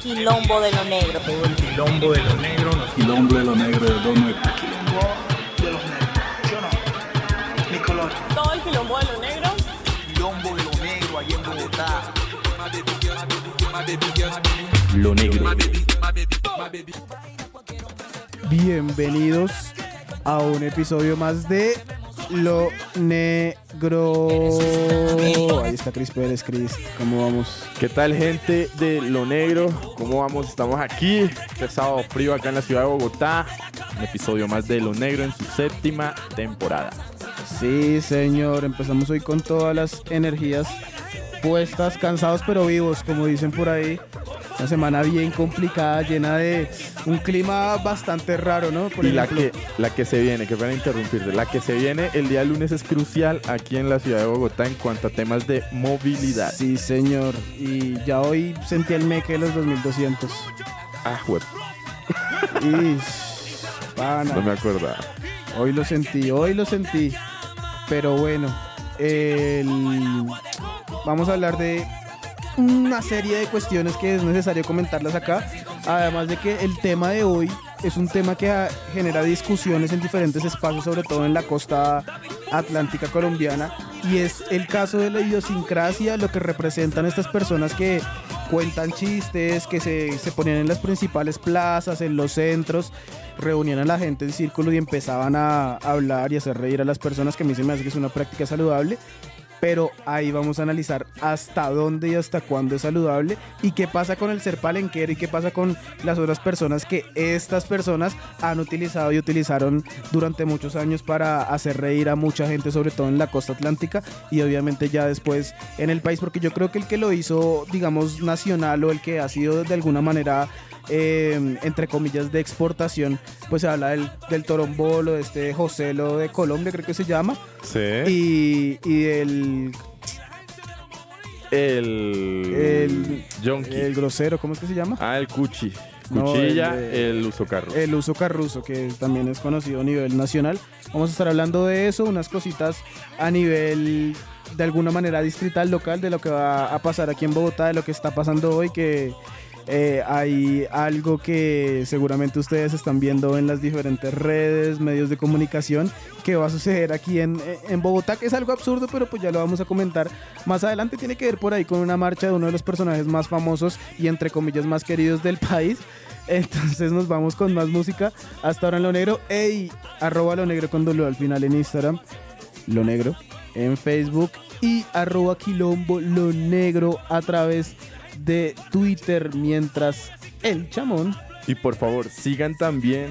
quilombo de lo negro. Todo el quilombo de lo negro Quilombo de lo negro de Don Negro. Quilombo de los negros. ¿Sí o no? Mi color. Todo el quilombo de lo negro. Quilombo de lo negro allá en Bogotá. lo negro. Bienvenidos a un episodio más de Lo Negro. Ahí está Chris Pérez, Chris. ¿Cómo vamos? ¿Qué tal gente de Lo Negro? ¿Cómo vamos? Estamos aquí, este sábado frío acá en la ciudad de Bogotá. Un episodio más de Lo Negro en su séptima temporada. Sí, señor. Empezamos hoy con todas las energías puestas, cansados pero vivos, como dicen por ahí. Una semana bien complicada, llena de un clima bastante raro, ¿no? Por y la que, la que se viene, que para interrumpirte, la que se viene el día lunes es crucial aquí en la ciudad de Bogotá en cuanto a temas de movilidad. Sí, señor. Y ya hoy sentí el meque de los 2200. Ah, pana. no me acordaba. Hoy lo sentí, hoy lo sentí. Pero bueno, el- vamos a hablar de una serie de cuestiones que es necesario comentarlas acá. Además de que el tema de hoy es un tema que genera discusiones en diferentes espacios, sobre todo en la costa atlántica colombiana. Y es el caso de la idiosincrasia, lo que representan estas personas que cuentan chistes, que se, se ponían en las principales plazas, en los centros, reunían a la gente en círculo y empezaban a hablar y hacer reír a las personas, que a mí se me hace que es una práctica saludable. Pero ahí vamos a analizar hasta dónde y hasta cuándo es saludable y qué pasa con el ser palenquero y qué pasa con las otras personas que estas personas han utilizado y utilizaron durante muchos años para hacer reír a mucha gente, sobre todo en la costa atlántica y obviamente ya después en el país, porque yo creo que el que lo hizo, digamos, nacional o el que ha sido de alguna manera eh, entre comillas, de exportación, pues se habla del, del torombolo, de este Joselo de Colombia, creo que se llama, Sí. y, y del El. El- Yonki. el grosero, ¿cómo es que se llama? Ah, el cuchi. No, Cuchilla, el de- el uso carro. El uso carruso, que también es conocido a nivel nacional. Vamos a estar hablando de eso, unas cositas a nivel, de alguna manera, distrital, local, de lo que va a pasar aquí en Bogotá, de lo que está pasando hoy, que eh, hay algo que seguramente ustedes están viendo en las diferentes redes, medios de comunicación, que va a suceder aquí en, en Bogotá, que es algo absurdo, pero pues ya lo vamos a comentar más adelante. Tiene que ver por ahí con una marcha de uno de los personajes más famosos y entre comillas más queridos del país. Entonces nos vamos con más música. Hasta ahora en Lo Negro. Ey, arroba Lo Negro con doble al final en Instagram. Lo Negro en Facebook. Y arroba Quilombo Lo Negro a través de Twitter. Mientras el chamón. Y por favor, sigan también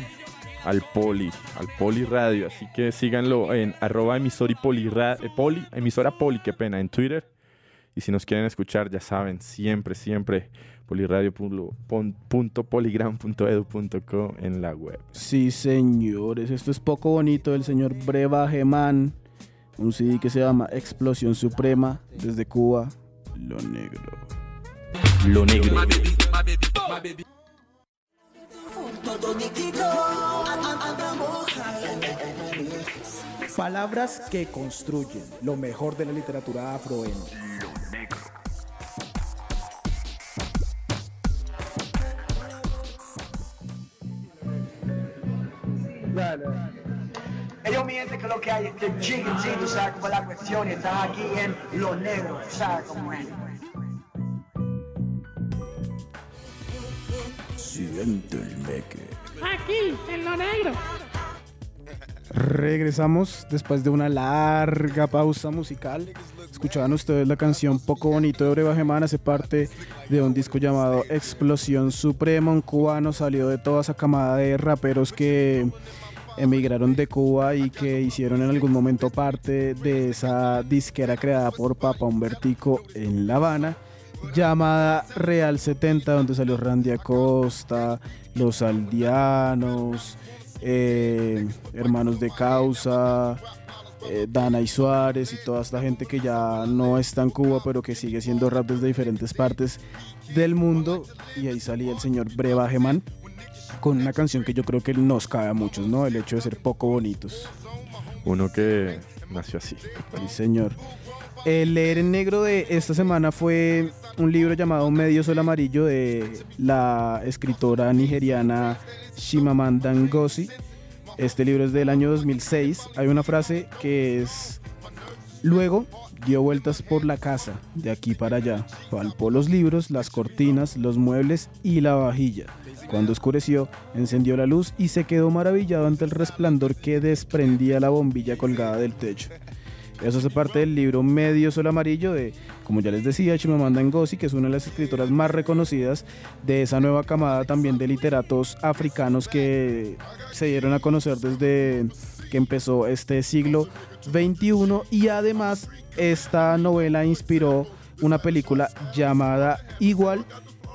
al Poli, al Poli Radio. Así que síganlo en arroba emisor y poli, eh, poli, emisora Poli, qué pena, en Twitter. Y si nos quieren escuchar, ya saben, siempre, siempre, poliradio.poligram.edu.co en la web. Sí, señores. Esto es poco bonito del señor Brebajeman. Un CD que se llama Explosión Suprema desde Cuba. Lo Negro. Lo negro. Palabras que construyen lo mejor de la literatura afro en Ellos me dicen que lo que hay es que chiquitito, ¿sabes cómo es la cuestión? Y están aquí en lo negro, ¿sabes cómo es? Aquí, en lo negro. Regresamos después de una larga pausa musical. Escuchaban ustedes la canción Poco Bonito de Brebajeman, hace parte de un disco llamado Explosión Suprema. Un cubano salió de toda esa camada de raperos que emigraron de Cuba y que hicieron en algún momento parte de esa disquera creada por Papa Humbertico en La Habana llamada Real 70 donde salió Randy Acosta, Los Aldeanos, eh, Hermanos de Causa, eh, Dana y Suárez y toda esta gente que ya no está en Cuba pero que sigue siendo rap desde diferentes partes del mundo y ahí salía el señor Brebajeman con una canción que yo creo que nos cabe a muchos, ¿no? El hecho de ser poco bonitos. Uno que nació así. Sí, señor. El leer en negro de esta semana fue un libro llamado Medio Sol Amarillo de la escritora nigeriana Chimamanda Ngozi. Este libro es del año 2006. Hay una frase que es Luego dio vueltas por la casa, de aquí para allá. Palpó los libros, las cortinas, los muebles y la vajilla. Cuando oscureció, encendió la luz y se quedó maravillado ante el resplandor que desprendía la bombilla colgada del techo. Eso hace parte del libro Medio Sol Amarillo de, como ya les decía, Chimamanda Ngozi, que es una de las escritoras más reconocidas de esa nueva camada también de literatos africanos que se dieron a conocer desde que empezó este siglo XXI y además esta novela inspiró una película llamada Igual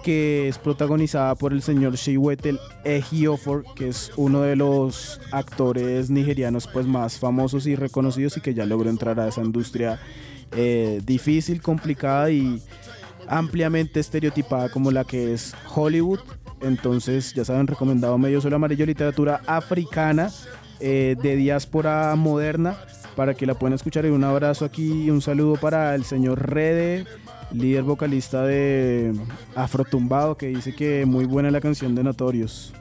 que es protagonizada por el señor Chiwetel Ejiofor, que es uno de los actores nigerianos pues más famosos y reconocidos y que ya logró entrar a esa industria eh, difícil, complicada y ampliamente estereotipada como la que es Hollywood. Entonces, ya saben, recomendado Medio Sol Amarillo, literatura africana eh, de diáspora moderna, para que la puedan escuchar. Y un abrazo aquí y un saludo para el señor Rede, líder vocalista de Afrotumbado, que dice que muy buena la canción de Notorios.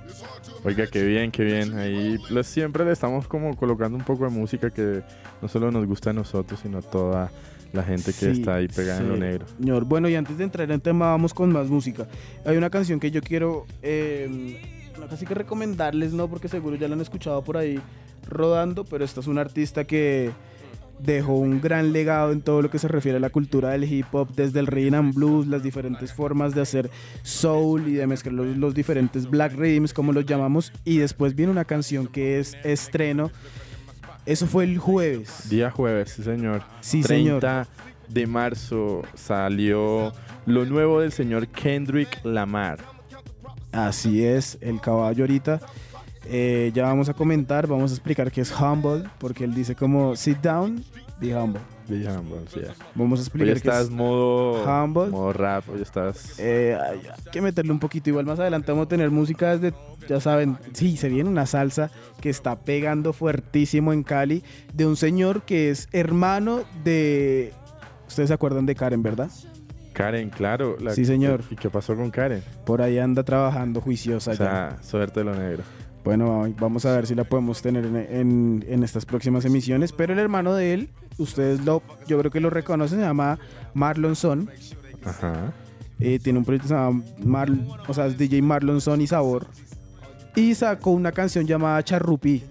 Oiga, qué bien, qué bien. Ahí siempre le estamos como colocando un poco de música que no solo nos gusta a nosotros, sino a toda la gente que Sí, está ahí pegada en lo negro. Señor, bueno, y antes de entrar en tema, vamos con más música. Hay una canción que yo quiero, eh, no casi que recomendarles, no, porque seguro ya la han escuchado por ahí rodando, pero esta es una artista que dejó un gran legado en todo lo que se refiere a la cultura del hip hop, desde el rhythm and blues, las diferentes formas de hacer soul y de mezclar los, los diferentes black rhythms, como los llamamos, y después viene una canción que es estreno. Eso fue el jueves. Día jueves, sí señor. Sí, 30 de marzo salió lo nuevo del señor Kendrick Lamar. Así es, el caballo ahorita. Eh, ya vamos a comentar, vamos a explicar qué es humble, porque él dice como sit down, be humble. Be humble, sí. Vamos a Hoy explicar qué estás es. modo, humble. modo rap, hoy estás... Eh, hay que meterle un poquito. Igual más adelante vamos a tener música desde, ya saben, sí, se viene una salsa que está pegando fuertísimo en Cali de un señor que es hermano de. Ustedes se acuerdan de Karen, ¿verdad? Karen, claro. la- Sí, señor. ¿Y qué pasó con Karen? Por ahí anda trabajando juiciosa O ya. sea, suerte de lo negro. Bueno, vamos a ver si la podemos tener en, en- en estas próximas emisiones. Pero el hermano de él, ustedes lo, yo creo que lo reconocen, se llama Marlon Son. Ajá. Eh, tiene un proyecto que se llama Mar, o sea, es DJ Marlon Son y Sabor. Y sacó una canción llamada Charrupi.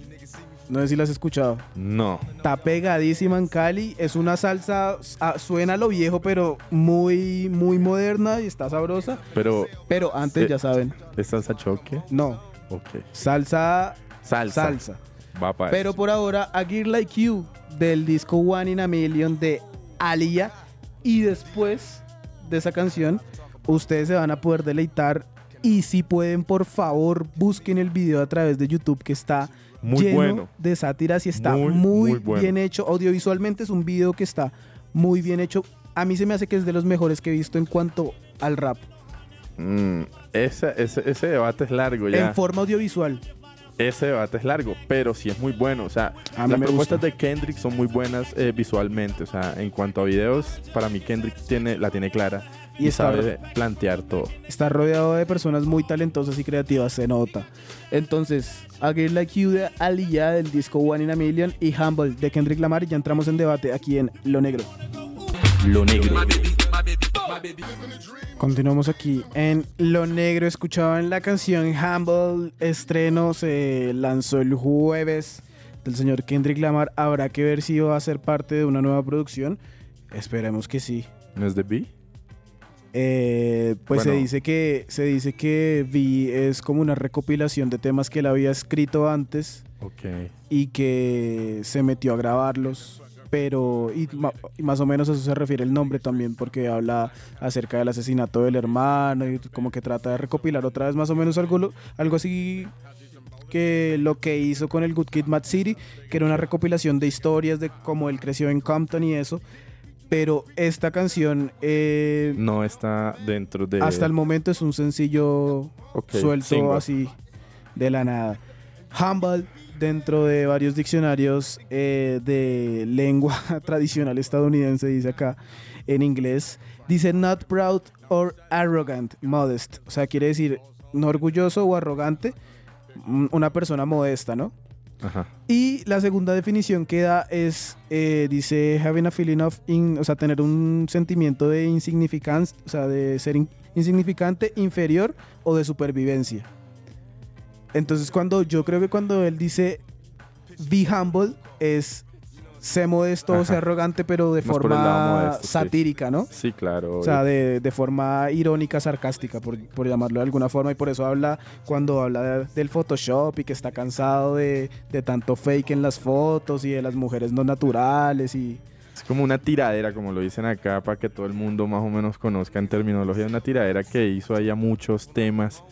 No sé si la has escuchado. No. Está pegadísima en Cali. Es una salsa, ah, suena a lo viejo, pero muy, muy moderna y está sabrosa. Pero, Pero antes, Eh, ya saben, ¿es salsa choque? no. Ok. Salsa, Salsa. salsa. Va para Pero por ahora, A Gear Like You del disco One in a Million de Alia. Y después de esa canción, ustedes se van a poder deleitar. Y si pueden, por favor, busquen el video a través de YouTube que está Muy lleno bueno. de sátiras y está Muy, muy, muy bueno. bien hecho. Audiovisualmente es un video que está muy bien hecho. A mí se me hace que es de los mejores que he visto en cuanto al rap. Mm, ese, ese, ese debate es largo ya. En forma audiovisual. Ese debate es largo, pero sí es muy bueno. O sea, A mí las me propuestas gusta. de Kendrick son muy buenas eh, visualmente. O sea, en cuanto a videos, para mí Kendrick tiene, la tiene clara Y y, está- sabe plantear todo. Está rodeado de personas muy talentosas y creativas, se nota. Entonces, A Girl Like You de Aliyah del disco One in a Million y Humble de Kendrick Lamar. Y ya entramos en debate aquí en Lo Negro. Lo negro. Continuamos aquí en Lo Negro. Escuchaban la canción Humble. Estreno se lanzó el jueves del señor Kendrick Lamar. Habrá que ver si va a ser parte de una nueva producción. Esperemos que sí. ¿No es de B? Eh, pues se dice que se dice que V es como una recopilación de temas que él había escrito antes Ok. y que se metió a grabarlos. Pero, y, más o menos a eso se refiere el nombre también, porque habla acerca del asesinato del hermano y como que trata de recopilar otra vez más o menos algo, algo así que lo que hizo con el Good Kid Mad City, que era una recopilación de historias de cómo él creció en Compton y eso. Pero esta canción eh, No está dentro de. hasta el momento es un sencillo suelto single. así de la nada. Humble dentro de varios diccionarios eh, de lengua tradicional estadounidense, dice acá en inglés, dice not proud or arrogant, modest. O sea, quiere decir no orgulloso o arrogante, una persona modesta, ¿no? Ajá. Y la segunda definición que da es, eh, dice, having a feeling of, in- o sea, tener un sentimiento de insignificancia, o sea, de ser in- insignificante, inferior o de supervivencia. Entonces, cuando yo creo que cuando él dice be humble, es sé modesto o sé Ajá. arrogante, pero de Más forma modesto, sí. satírica, ¿no? Sí, claro. O sea, de, de forma irónica, sarcástica, por, por llamarlo de alguna forma. Y por eso habla, cuando habla de- del Photoshop y que está cansado de, de tanto fake en las fotos y de las mujeres no naturales. Y Es como una tiradera, como lo dicen acá, para que todo el mundo más o menos conozca en terminología. Una tiradera que hizo ahí a muchos temas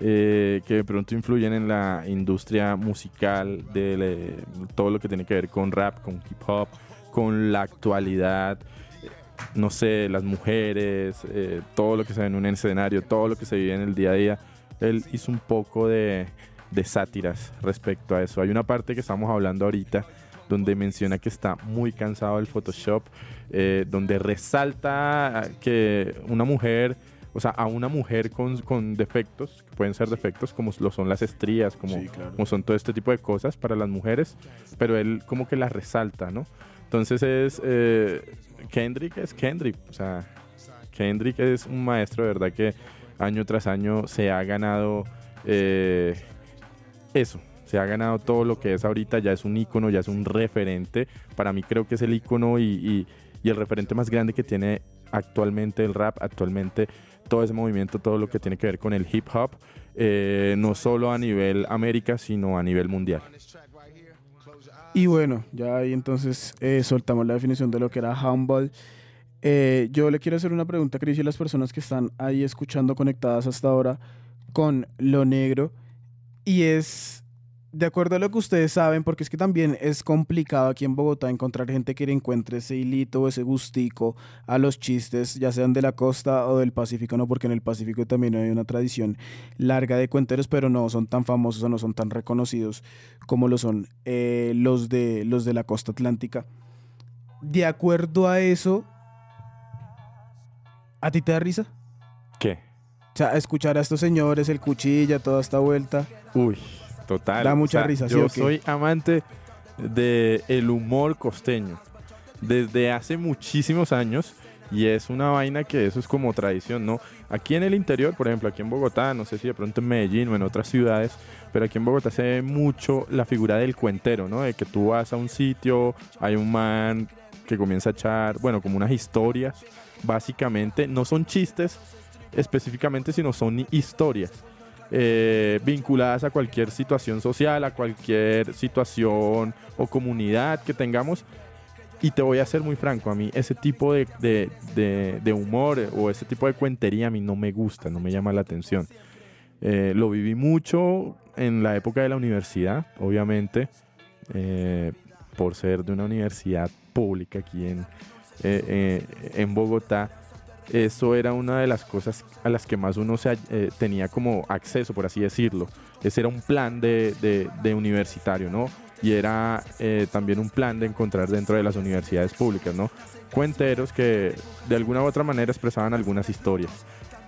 eh, que de pronto influyen en la industria musical, de le- todo lo que tiene que ver con rap, con hip hop, con la actualidad. eh, No sé, las mujeres, eh, todo lo que se ve en un escenario, todo lo que se vive en el día a día. Él hizo un poco de, de sátiras respecto a eso. Hay una parte que estamos hablando ahorita donde menciona que está muy cansado del Photoshop, eh, donde resalta que una mujer, o sea, a una mujer con, con defectos, que pueden ser defectos como lo son las estrías, como, como son todo este tipo de cosas para las mujeres, pero él como que las resalta, ¿no? Entonces es, eh, Kendrick es Kendrick, o sea, Kendrick es un maestro de verdad que año tras año se ha ganado eh, eso, se ha ganado todo lo que es ahorita, ya es un ícono, ya es un referente. Para mí creo que es el ícono y, y- y el referente más grande que tiene actualmente el rap, actualmente todo ese movimiento, todo lo que tiene que ver con el hip hop, eh, no solo a nivel América, sino a nivel mundial. Y bueno, ya ahí entonces eh, soltamos la definición de lo que era humble. Eh, yo le quiero hacer una pregunta, Cris, y a las personas que están ahí escuchando conectadas hasta ahora con lo negro. Y es, de acuerdo a lo que ustedes saben, porque es que también es complicado aquí en Bogotá encontrar gente que le encuentre ese hilito o ese gustico a los chistes, ya sean de la costa o del Pacífico, ¿no? Porque en el Pacífico también hay una tradición larga de cuenteros, pero no son tan famosos o no son tan reconocidos como lo son eh, los, de, los de la costa atlántica. De acuerdo a eso, ¿a ti te da risa? ¿Qué? O sea, escuchar a estos señores, el cuchilla, toda esta vuelta. Uy, total. Da mucha risa, ¿sí Yo o soy amante del el humor costeño desde hace muchísimos años y es una vaina que eso es como tradición, ¿no? Aquí en el interior, por ejemplo, aquí en Bogotá, no sé si de pronto en Medellín o en otras ciudades, pero aquí en Bogotá se ve mucho la figura del cuentero, ¿no? De que tú vas a un sitio, hay un man que comienza a echar, bueno, como unas historias, básicamente, no son chistes específicamente, sino son historias eh, vinculadas a cualquier situación social, a cualquier situación o comunidad que tengamos. Y te voy a ser muy franco, a mí ese tipo de, de- humor o ese tipo de cuentería a mí no me gusta, no me llama la atención. Eh, lo viví mucho en la época de la universidad, obviamente, eh, por ser de una universidad pública aquí en, en Bogotá. Eso era una de las cosas a las que más uno se, eh, tenía como acceso, por así decirlo. Ese era un plan de, de- universitario, ¿no? Y era eh, también un plan de encontrar dentro de las universidades públicas, ¿no? Cuenteros que de alguna u otra manera expresaban algunas historias.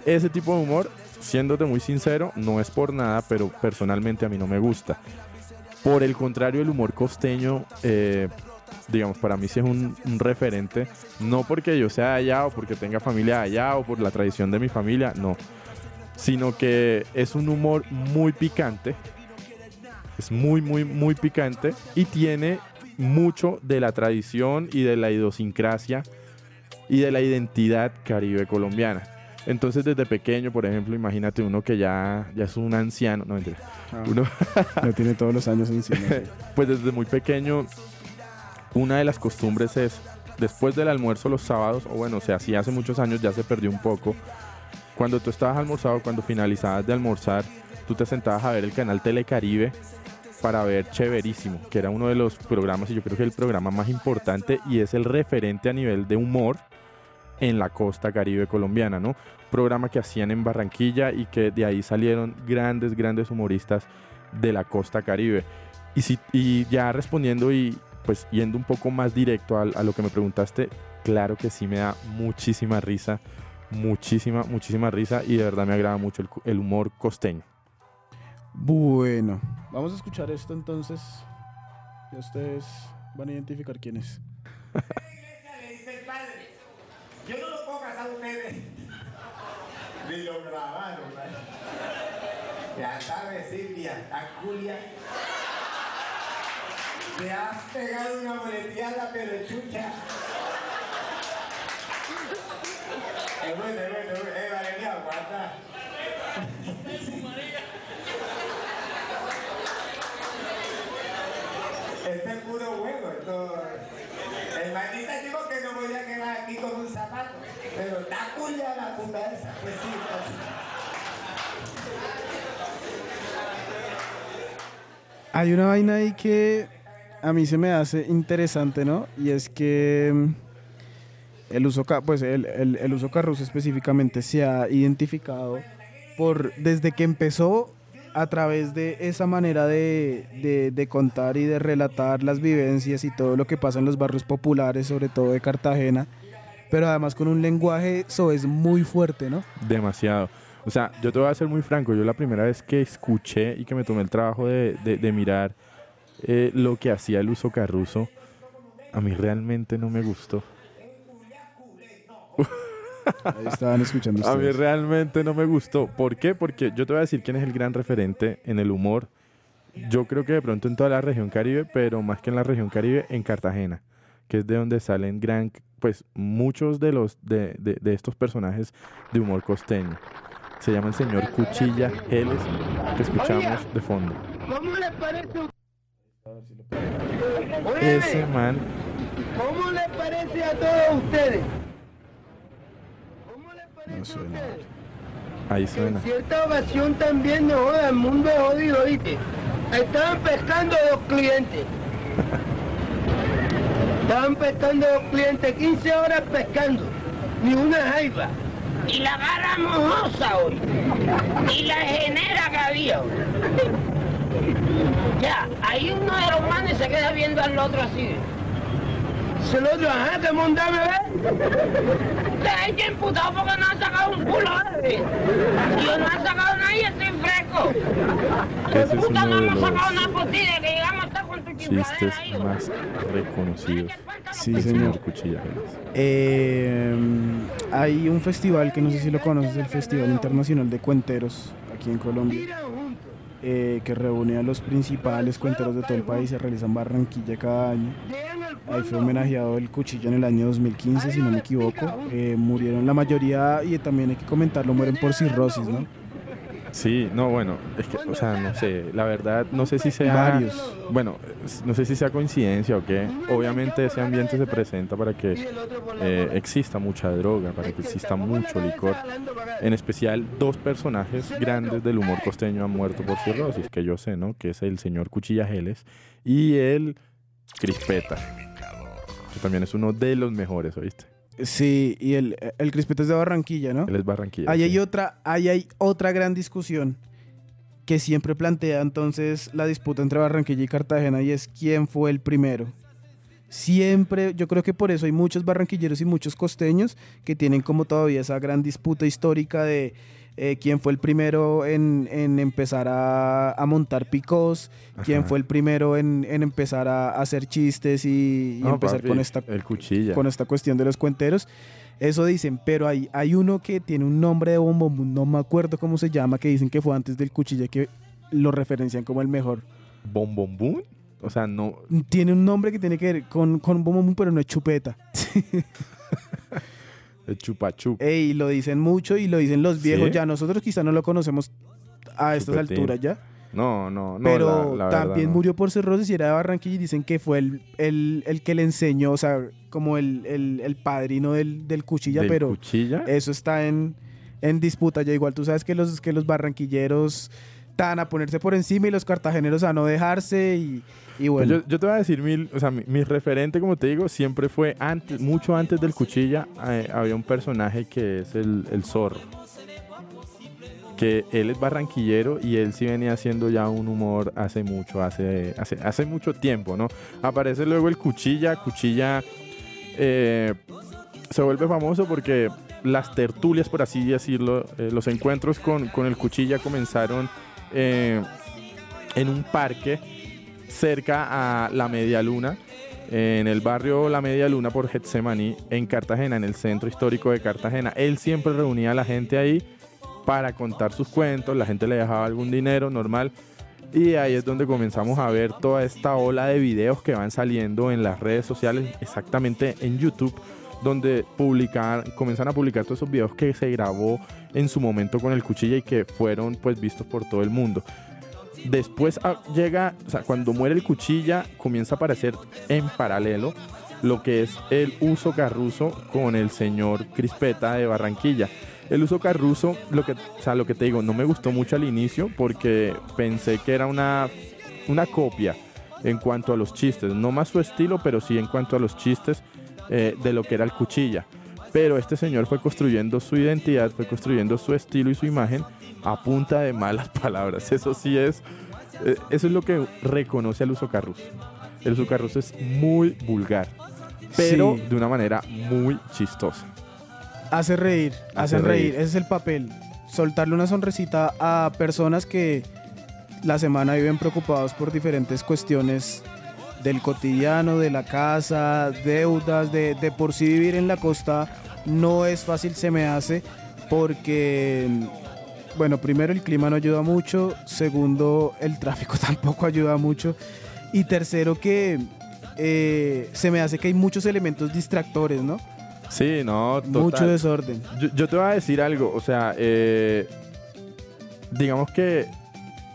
Ese tipo de humor, siéndote muy sincero, no es por nada, pero personalmente a mí no me gusta. Por el contrario, el humor costeño, eh, digamos, para mí sí es un, un referente, no porque yo sea allá o porque tenga familia de allá o por la tradición de mi familia, no, sino que es un humor muy picante, es muy, muy, muy picante y tiene mucho de la tradición y de la idiosincrasia y de la identidad caribe colombiana. Entonces desde pequeño, por ejemplo, imagínate uno que ya, ya es un anciano, no mentira, uno, Ya tiene todos los años encima. pues desde muy pequeño, una de las costumbres es, después del almuerzo los sábados, o bueno, o sea, sí hace muchos años ya se perdió un poco, cuando tú estabas almorzado, cuando finalizabas de almorzar, tú te sentabas a ver el canal Telecaribe para ver Chéverísimo, que era uno de los programas, y yo creo que el programa más importante y es el referente a nivel de humor en la costa caribe colombiana, ¿no? Programa que hacían en Barranquilla y que de ahí salieron grandes, grandes humoristas de la costa caribe. Y, si, y ya respondiendo y pues yendo un poco más directo a, a lo que me preguntaste, claro que sí me da muchísima risa, muchísima, muchísima risa y de verdad me agrada mucho el, humor costeño. Bueno, vamos a escuchar esto entonces. Y ustedes van a identificar quién es. Le dice el padre, yo no lo puedo casar a ustedes. Ni lo grabaron, ¿vale? Ya sabes, Silvia, está Julia. Te has pegado una boleteada, pero chucha. Es bueno, es bueno, es bueno. Eh, Valeria, aguanta. Este es puro juego, esto... El maldito dijo que no voy a quedar aquí con un zapato, pero está culia la puta esa, que sí, pues. Hay una vaina ahí que a mí se me hace interesante, ¿no? Y es que mm, el uso, pues el, el- uso específicamente se ha identificado por desde que empezó a través de esa manera de, de- de contar y de relatar las vivencias y todo lo que pasa en los barrios populares, sobre todo de Cartagena, pero además con un lenguaje eso es muy fuerte, ¿no? Demasiado. O sea, yo te voy a ser muy franco. Yo la primera vez que escuché y que me tomé el trabajo de- de mirar eh, lo que hacía el uso carruso, a mí realmente no me gustó. Ahí estaban escuchando A mí realmente no me gustó. ¿Por qué? Porque yo te voy a decir quién es el gran referente en el humor. Yo creo que de pronto en toda la región Caribe, pero más que en la región Caribe, en Cartagena, que es de donde salen gran, pues muchos de los de, de- de estos personajes de humor costeño. Se llama el señor Cuchilla Geles, que escuchamos de fondo. ¿Cómo le parece? Ese man, ¿Cómo le parece a todos ustedes? ¿Cómo le parece No suena. a ustedes? ahí En suena. cierta ocasión también no joda, el mundo es jodido, ¿viste? Estaban pescando dos clientes. Estaban pescando dos clientes, 15 horas pescando, ni una jaiba. Y la agarra mojosa hoy. Y la genera que había hoy. Ya, ahí uno de los manes se queda viendo al otro así. Se lo otro, ajá, que monda me ve. Ustedes que imputado porque no han sacado un culo, ¿eh? Yo no han sacado nada y estoy fresco. Ese es Puta, uno no de hemos sacado los nada por ti, de que llegamos a estar con tu chistes más reconocidos. Sí, señor. Eh, hay un festival que no sé si lo conoces, el Festival Internacional de Cuenteros aquí en Colombia. Eh, que reúne a los principales cuenteros de todo el país. Se realiza en Barranquilla cada año. Ahí fue homenajeado el cuchillo en el año 2015, si no me equivoco. Eh, murieron la mayoría, y también hay que comentarlo, mueren por cirrosis, ¿no? Sí, no, bueno, es que, o sea, no sé, la verdad, no sé si sea... Varios. Bueno, no sé si sea coincidencia o qué. Obviamente ese ambiente se presenta para que eh, exista mucha droga, para que exista mucho licor. En especial, dos personajes grandes del humor costeño han muerto por cirrosis, que yo sé, ¿no? Que es el señor Cuchilla Geles y el Crispeta, que también es uno de los mejores, ¿oíste? Sí, y el, el Crispeta es de Barranquilla, ¿no? Él es Barranquilla. Ahí sí. hay otra, ahí hay otra gran discusión que siempre plantea entonces la disputa entre Barranquilla y Cartagena y es quién fue el primero. Siempre, yo creo que por eso hay muchos barranquilleros y muchos costeños que tienen como todavía esa gran disputa histórica de eh, quién fue el primero en, en empezar a, a montar picos, quién fue el primero en, en empezar a, a hacer chistes y, y No, empezar papi, con esta El con esta cuestión de los cuenteros. Eso dicen, pero hay, hay uno que tiene un nombre de bombón, no me acuerdo cómo se llama, que dicen que fue antes del cuchilla, que lo referencian como el mejor. ¿Bom Bom Boom? O sea, no... Tiene un nombre que tiene que ver con, con bombón, pero no es chupeta. El Chupa Chup. Ey, lo dicen mucho y lo dicen los viejos ¿Sí? ya. Nosotros quizá no lo conocemos a estas Chupetín. alturas ya. No, no, no. pero la- la verdad, también no. murió por cirrosis y era de Barranquilla y dicen que fue el, el, el que le enseñó, o sea, como el, el, el padrino del, del cuchilla, ¿Del pero... Cuchilla? eso está en, en disputa. Ya igual tú sabes que los, que los barranquilleros a ponerse por encima y los cartageneros a no dejarse y, y Pues bueno. yo, yo te voy a decir, mil, o sea, mi, mi referente, como te digo, siempre fue antes, mucho antes del cuchilla, eh, había un personaje que es el, el zorro. que él es barranquillero y él sí venía haciendo ya un humor hace mucho, hace, hace, hace mucho tiempo, ¿no? Aparece luego el Cuchilla, Cuchilla eh, se vuelve famoso porque las tertulias, por así decirlo, eh, los encuentros con, con el Cuchilla comenzaron eh, en un parque cerca a la Media Luna, en el barrio La Media Luna por Getsemaní, en Cartagena, en el centro histórico de Cartagena. Él siempre reunía a la gente ahí para contar sus cuentos, la gente le dejaba algún dinero normal. Y ahí es donde comenzamos a ver toda esta ola de videos que van saliendo en las redes sociales, exactamente en YouTube, donde publican, comienzan a publicar todos esos videos que se grabó en su momento con el cuchilla y que fueron pues vistos por todo el mundo. Después ah, llega, o sea, cuando muere el cuchilla, comienza a aparecer en paralelo lo que es el uso carruso con el señor Crispeta de Barranquilla. El uso carruso, lo que, o sea, lo que te digo, no me gustó mucho al inicio porque pensé que era una, una copia en cuanto a los chistes. No más su estilo, pero sí en cuanto a los chistes eh, de lo que era el cuchilla. Pero este señor fue construyendo su identidad, fue construyendo su estilo y su imagen a punta de malas palabras. Eso sí es, eh, eso es lo que reconoce al uso carruso. El uso carruso es muy vulgar, pero Sí. de una manera muy chistosa. Hace reír, hace, Hace reír. reír. Ese es el papel. Soltarle una sonrisita a personas que la semana viven preocupados por diferentes cuestiones del cotidiano, de la casa, deudas, de, de por sí vivir en la costa no es fácil, se me hace, porque, bueno, primero el clima no ayuda mucho, segundo el tráfico tampoco ayuda mucho, y tercero que eh, se me hace que hay muchos elementos distractores, ¿no? Sí, no, total. Mucho desorden. Yo, yo te voy a decir algo, o sea, eh, digamos que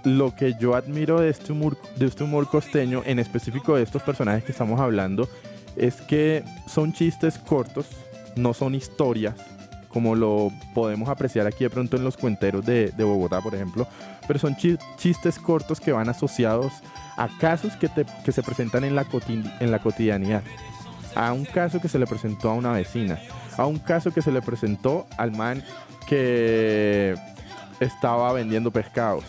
lo que yo admiro de este, humor, de este humor costeño, en específico de estos personajes que estamos hablando, es que son chistes cortos, no son historias, como lo podemos apreciar aquí de pronto en los cuenteros de, Bogotá, por ejemplo, pero son chi- chistes cortos que van asociados a casos que, te- que se presentan en la, en la cotidianidad. A un caso que se le presentó a una vecina, a un caso que se le presentó al man que estaba vendiendo pescados,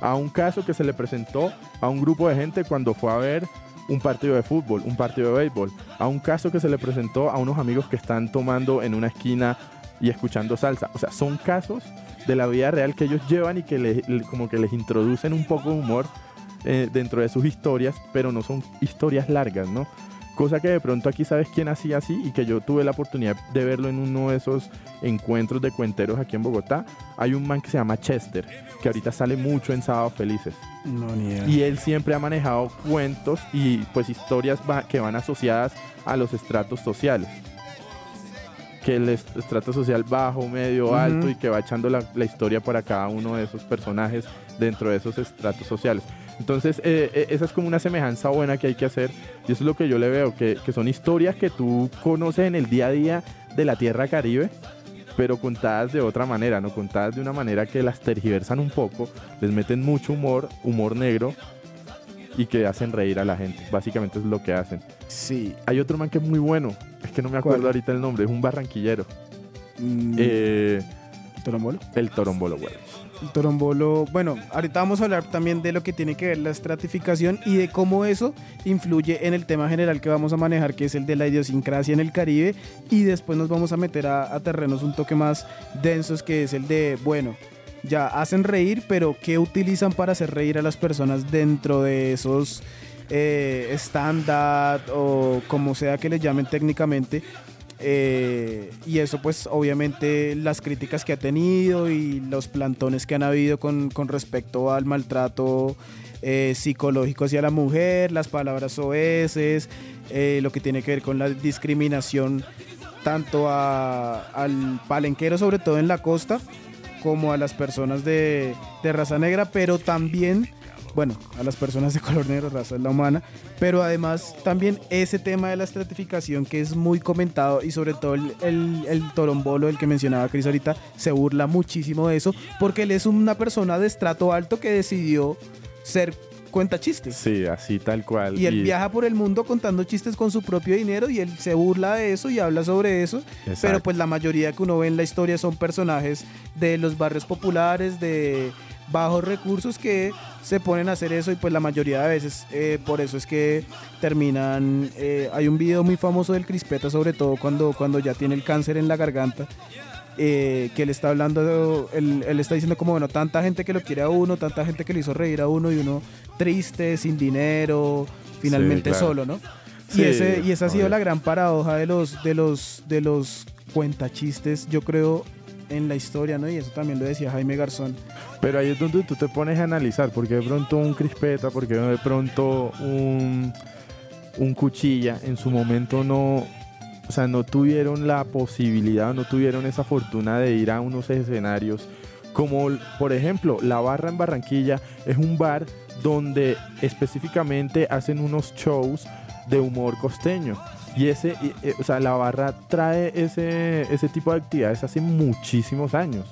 a un caso que se le presentó a un grupo de gente cuando fue a ver un partido de fútbol, un partido de béisbol, a un caso que se le presentó a unos amigos que están tomando en una esquina y escuchando salsa. O sea, son casos de la vida real que ellos llevan y que le- le- como que les introducen un poco de humor eh, dentro de sus historias, pero no son historias largas, ¿no? Cosa que de pronto aquí sabes quién hacía así y que yo tuve la oportunidad de verlo en uno de esos encuentros de cuenteros aquí en Bogotá. Hay un man que se llama Chester, que ahorita sale mucho en Sábados Felices. No, ni idea. Y él siempre ha manejado cuentos y pues historias va- que van asociadas a los estratos sociales. Que el est- estrato social bajo, medio, alto y que va echando la, la historia para cada uno de esos personajes dentro de esos estratos sociales. Entonces, eh, eh, esa es como una semejanza buena que hay que hacer y eso es lo que yo le veo, que, que son historias que tú conoces en el día a día de la Tierra Caribe, pero contadas de otra manera, ¿no? Contadas de una manera que las tergiversan un poco, les meten mucho humor, humor negro y que hacen reír a la gente. Básicamente es lo que hacen. Sí. Hay otro man que es muy bueno, es que no me acuerdo ¿Cuál? ahorita el nombre, es un barranquillero. Mm, Eh, ¿Torombolo? el Torombolo. Torombolo, bueno, ahorita vamos a hablar también de lo que tiene que ver la estratificación y de cómo eso influye en el tema general que vamos a manejar, que es el de la idiosincrasia en el Caribe, y después nos vamos a meter a, terrenos un toque más densos, que es el de, bueno, ya hacen reír, pero ¿qué utilizan para hacer reír a las personas dentro de esos eh, stand-up o como sea que les llamen técnicamente? Eh, y eso pues obviamente las críticas que ha tenido y los plantones que han habido con, con respecto al maltrato eh, psicológico hacia la mujer, las palabras oeces, eh, lo que tiene que ver con la discriminación tanto al palenquero, sobre todo en la costa, como a las personas de, de raza negra, pero también, bueno, a las personas de color negro, raza es la humana, pero además también ese tema de la estratificación que es muy comentado y sobre todo el, el, el torombolo, el que mencionaba Cris ahorita, se burla muchísimo de eso, porque él es una persona de estrato alto que decidió ser cuenta chistes. Sí, así tal cual. Y él viaja por el mundo contando chistes con su propio dinero y él se burla de eso y habla sobre eso. Pero pues la mayoría que uno ve en la historia son personajes de los barrios populares, de bajos recursos que se ponen a hacer eso y pues la mayoría de veces eh, por eso es que terminan... eh, hay un video muy famoso del Crispeta sobre todo cuando, cuando ya tiene el cáncer en la garganta. eh, que él está hablando, él, él está diciendo como, bueno, tanta gente que lo quiere a uno, tanta gente que le hizo reír a uno y uno triste, sin dinero, finalmente claro. solo, ¿no? Sí, y, ese, y esa ha sido la gran paradoja de los, de los, de los cuentachistes, yo creo, en la historia, ¿no? Y eso también lo decía Jaime Garzón. Pero ahí es donde tú te pones a analizar, porque de pronto un crispeta, porque de pronto un, un cuchilla en su momento no, o sea, no tuvieron la posibilidad, no tuvieron esa fortuna de ir a unos escenarios como, por ejemplo, La Barra en Barranquilla es un bar donde específicamente hacen unos shows de humor costeño. Y ese, y, eh, o sea, la barra trae ese, ese tipo de actividades hace muchísimos años.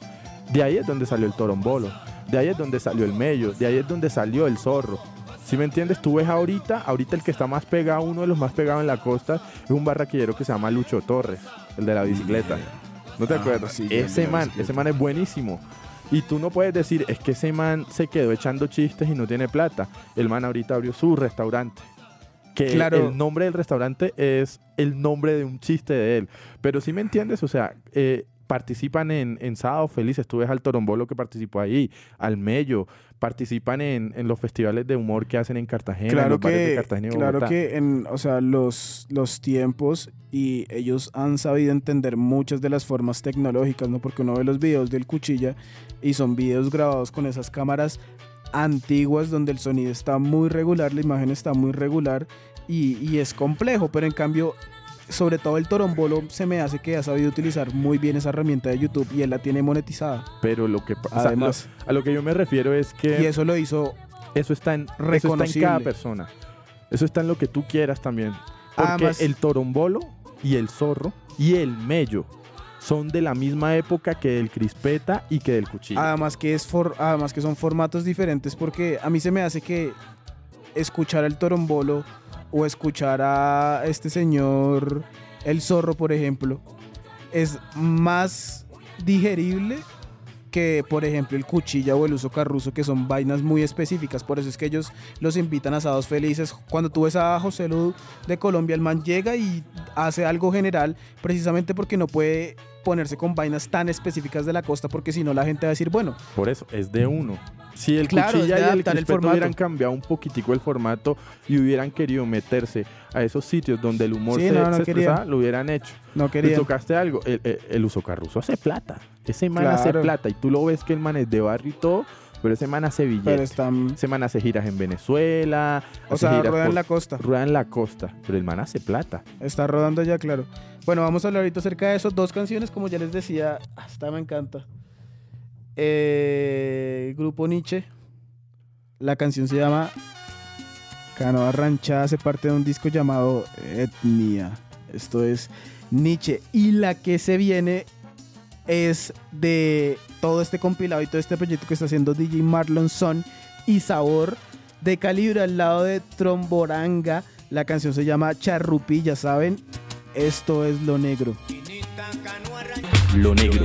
De ahí es donde salió el torombolo, de ahí es donde salió el mello, de ahí es donde salió el zorro. Si me entiendes, tú ves ahorita, ahorita el que está más pegado, uno de los más pegados en la costa, es un barraquillero que se llama Lucho Torres, el de la bicicleta. ¿No te Ah, acuerdas? sí, ese man, ese man es buenísimo. Y tú no puedes decir, es que ese man se quedó echando chistes y no tiene plata. El man ahorita abrió su restaurante. Que Claro. el nombre del restaurante es el nombre de un chiste de él. Pero si me entiendes, o sea, eh, participan en, en Sábado Felices. Tú ves al Torombolo que participó ahí, al Mello. Participan en, en los festivales de humor que hacen en Cartagena. en Claro los bares de que, Cartagena y claro que en, o sea, los, los tiempos y ellos han sabido entender muchas de las formas tecnológicas, ¿no? Porque uno ve los videos del cuchilla y son videos grabados con esas cámaras antiguas donde el sonido está muy regular, la imagen está muy regular y, y es complejo, pero en cambio, sobre todo el torombolo se me hace que ha sabido utilizar muy bien esa herramienta de YouTube y él la tiene monetizada. Pero lo que pa- o sea, Además, a lo que yo me refiero es que y eso lo hizo eso está en, eso está en cada persona. Eso está en lo que tú quieras también. Porque Además- el torombolo y el zorro y el mello son de la misma época que el crispeta y que el cuchillo. Además que, es for- además que son formatos diferentes porque a mí se me hace que escuchar el torombolo o escuchar a este señor el zorro, por ejemplo, es más digerible que, por ejemplo, el cuchilla o el uso carruso, que son vainas muy específicas. Por eso es que ellos los invitan a asados felices. Cuando tú ves a José Lu de Colombia, el man llega y hace algo general, precisamente porque no puede ponerse con vainas tan específicas de la costa, porque si no la gente va a decir, bueno, Por eso, es de uno. Si el Claro, cuchilla y el formato. hubieran cambiado un poquitico el formato y hubieran querido meterse a esos sitios donde el humor Sí, se, no, no se querían. expresaba, lo hubieran hecho. no quería. tocaste algo. El, el, el uso carruso hace plata. Ese man hace plata. Y tú lo ves que el man es de barrio y todo, pero ese man hace billetes. Pero están. Ese man hace giras en Venezuela. O sea, rueda en la costa. rueda en la costa. Pero el man hace plata. Está rodando ya, claro. Bueno, vamos a hablar ahorita acerca de eso. Dos canciones, como ya les decía. Hasta me encanta. Eh, Grupo Nietzsche. La canción se llama Canoa Ranchada. Hace parte de un disco llamado Etnia. Esto es Nietzsche. Y la que se viene es de todo este compilado y todo este proyecto que está haciendo DJ Marlon Son y Sabor de calibre al lado de Tromboranga. La canción se llama Charrupi, ya saben. Esto es lo negro. Lo negro.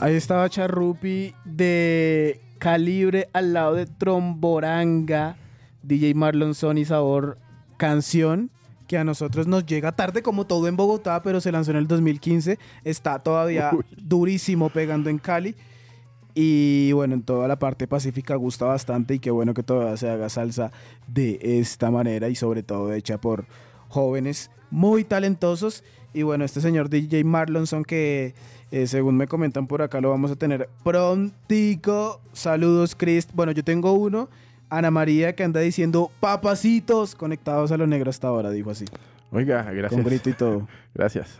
Ahí estaba Charrupi de calibre al lado de Tromboranga. DJ Marlon Son y Sabor. Canción que a nosotros nos llega tarde como todo en Bogotá, pero se lanzó en el 2015. Está todavía Uy. durísimo pegando en Cali. Y bueno, en toda la parte pacífica gusta bastante y qué bueno que todavía se haga salsa de esta manera y sobre todo hecha por jóvenes muy talentosos. Y bueno, este señor DJ Marlonson que eh, según me comentan por acá lo vamos a tener prontico. Saludos, Chris. Bueno, yo tengo uno, Ana María, que anda diciendo papacitos conectados a lo negro hasta ahora, dijo así, Oiga, con gracias. grito y todo. Gracias.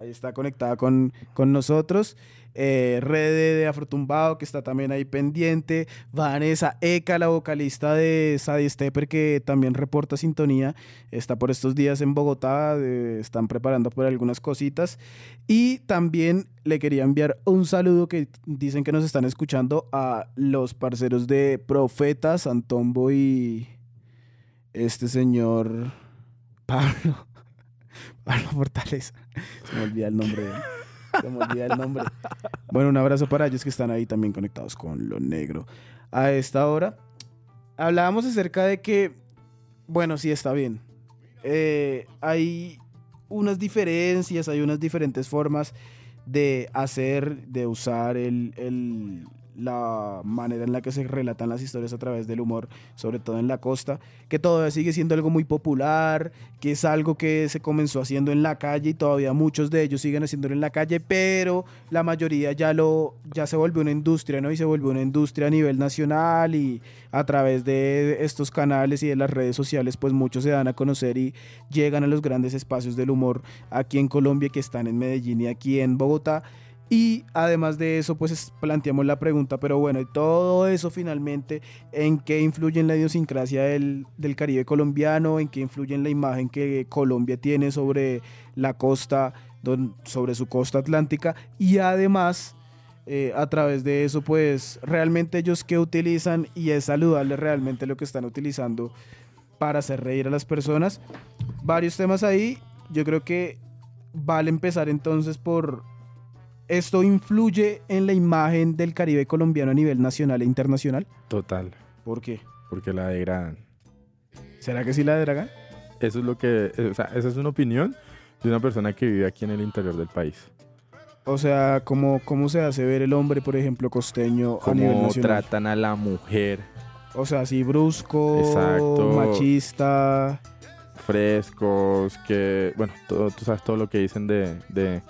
Ahí está conectada con, con nosotros. Eh, Rede de Afrotumbado, que está también ahí pendiente. Vanessa Eka, la vocalista de Sadie Stepper, que también reporta sintonía. Está por estos días en Bogotá. eh, están preparando por algunas cositas. Y también le quería enviar un saludo que dicen que nos están escuchando a los parceros de Profetas, Antombo y este señor Pablo. Pablo Fortaleza. Se me olvida el nombre. de él. Se me olvida el nombre. Bueno, un abrazo para ellos que están ahí también conectados con lo negro. A esta hora hablábamos acerca de que, bueno, sí está bien. Eh, hay unas diferencias, hay unas diferentes formas de hacer, de usar el, el- la manera en la que se relatan las historias a través del humor, sobre todo en la costa, que todavía sigue siendo algo muy popular, que es algo que se comenzó haciendo en la calle y todavía muchos de ellos siguen haciéndolo en la calle, pero la mayoría ya lo ya se volvió una industria, ¿no? Y se volvió una industria a nivel nacional y a través de estos canales y de las redes sociales, pues muchos se dan a conocer y llegan a los grandes espacios del humor aquí en Colombia, que están en Medellín y aquí en Bogotá. Y además de eso, pues es- planteamos la pregunta, pero bueno, y todo eso finalmente, ¿en qué influye en la idiosincrasia del, del Caribe colombiano? ¿En qué influye en la imagen que Colombia tiene sobre la costa, don- sobre su costa atlántica? Y además, eh, a través de eso, pues realmente ellos qué utilizan y es saludable realmente lo que están utilizando para hacer reír a las personas. Varios temas ahí, yo creo que vale empezar entonces por ¿Esto influye en la imagen del Caribe colombiano a nivel nacional e internacional? Total, ¿Por qué? porque la degradan. ¿Será que sí la draga? Eso es lo que, o sea, esa es una opinión de una persona que vive aquí en el interior del país. O sea, ¿cómo, ¿cómo se hace ver el hombre, por ejemplo, costeño a nivel Cómo nacional? tratan a la mujer, O sea, así brusco, Exacto. machista. frescos, que, bueno, todo, tú sabes todo lo que dicen de, de,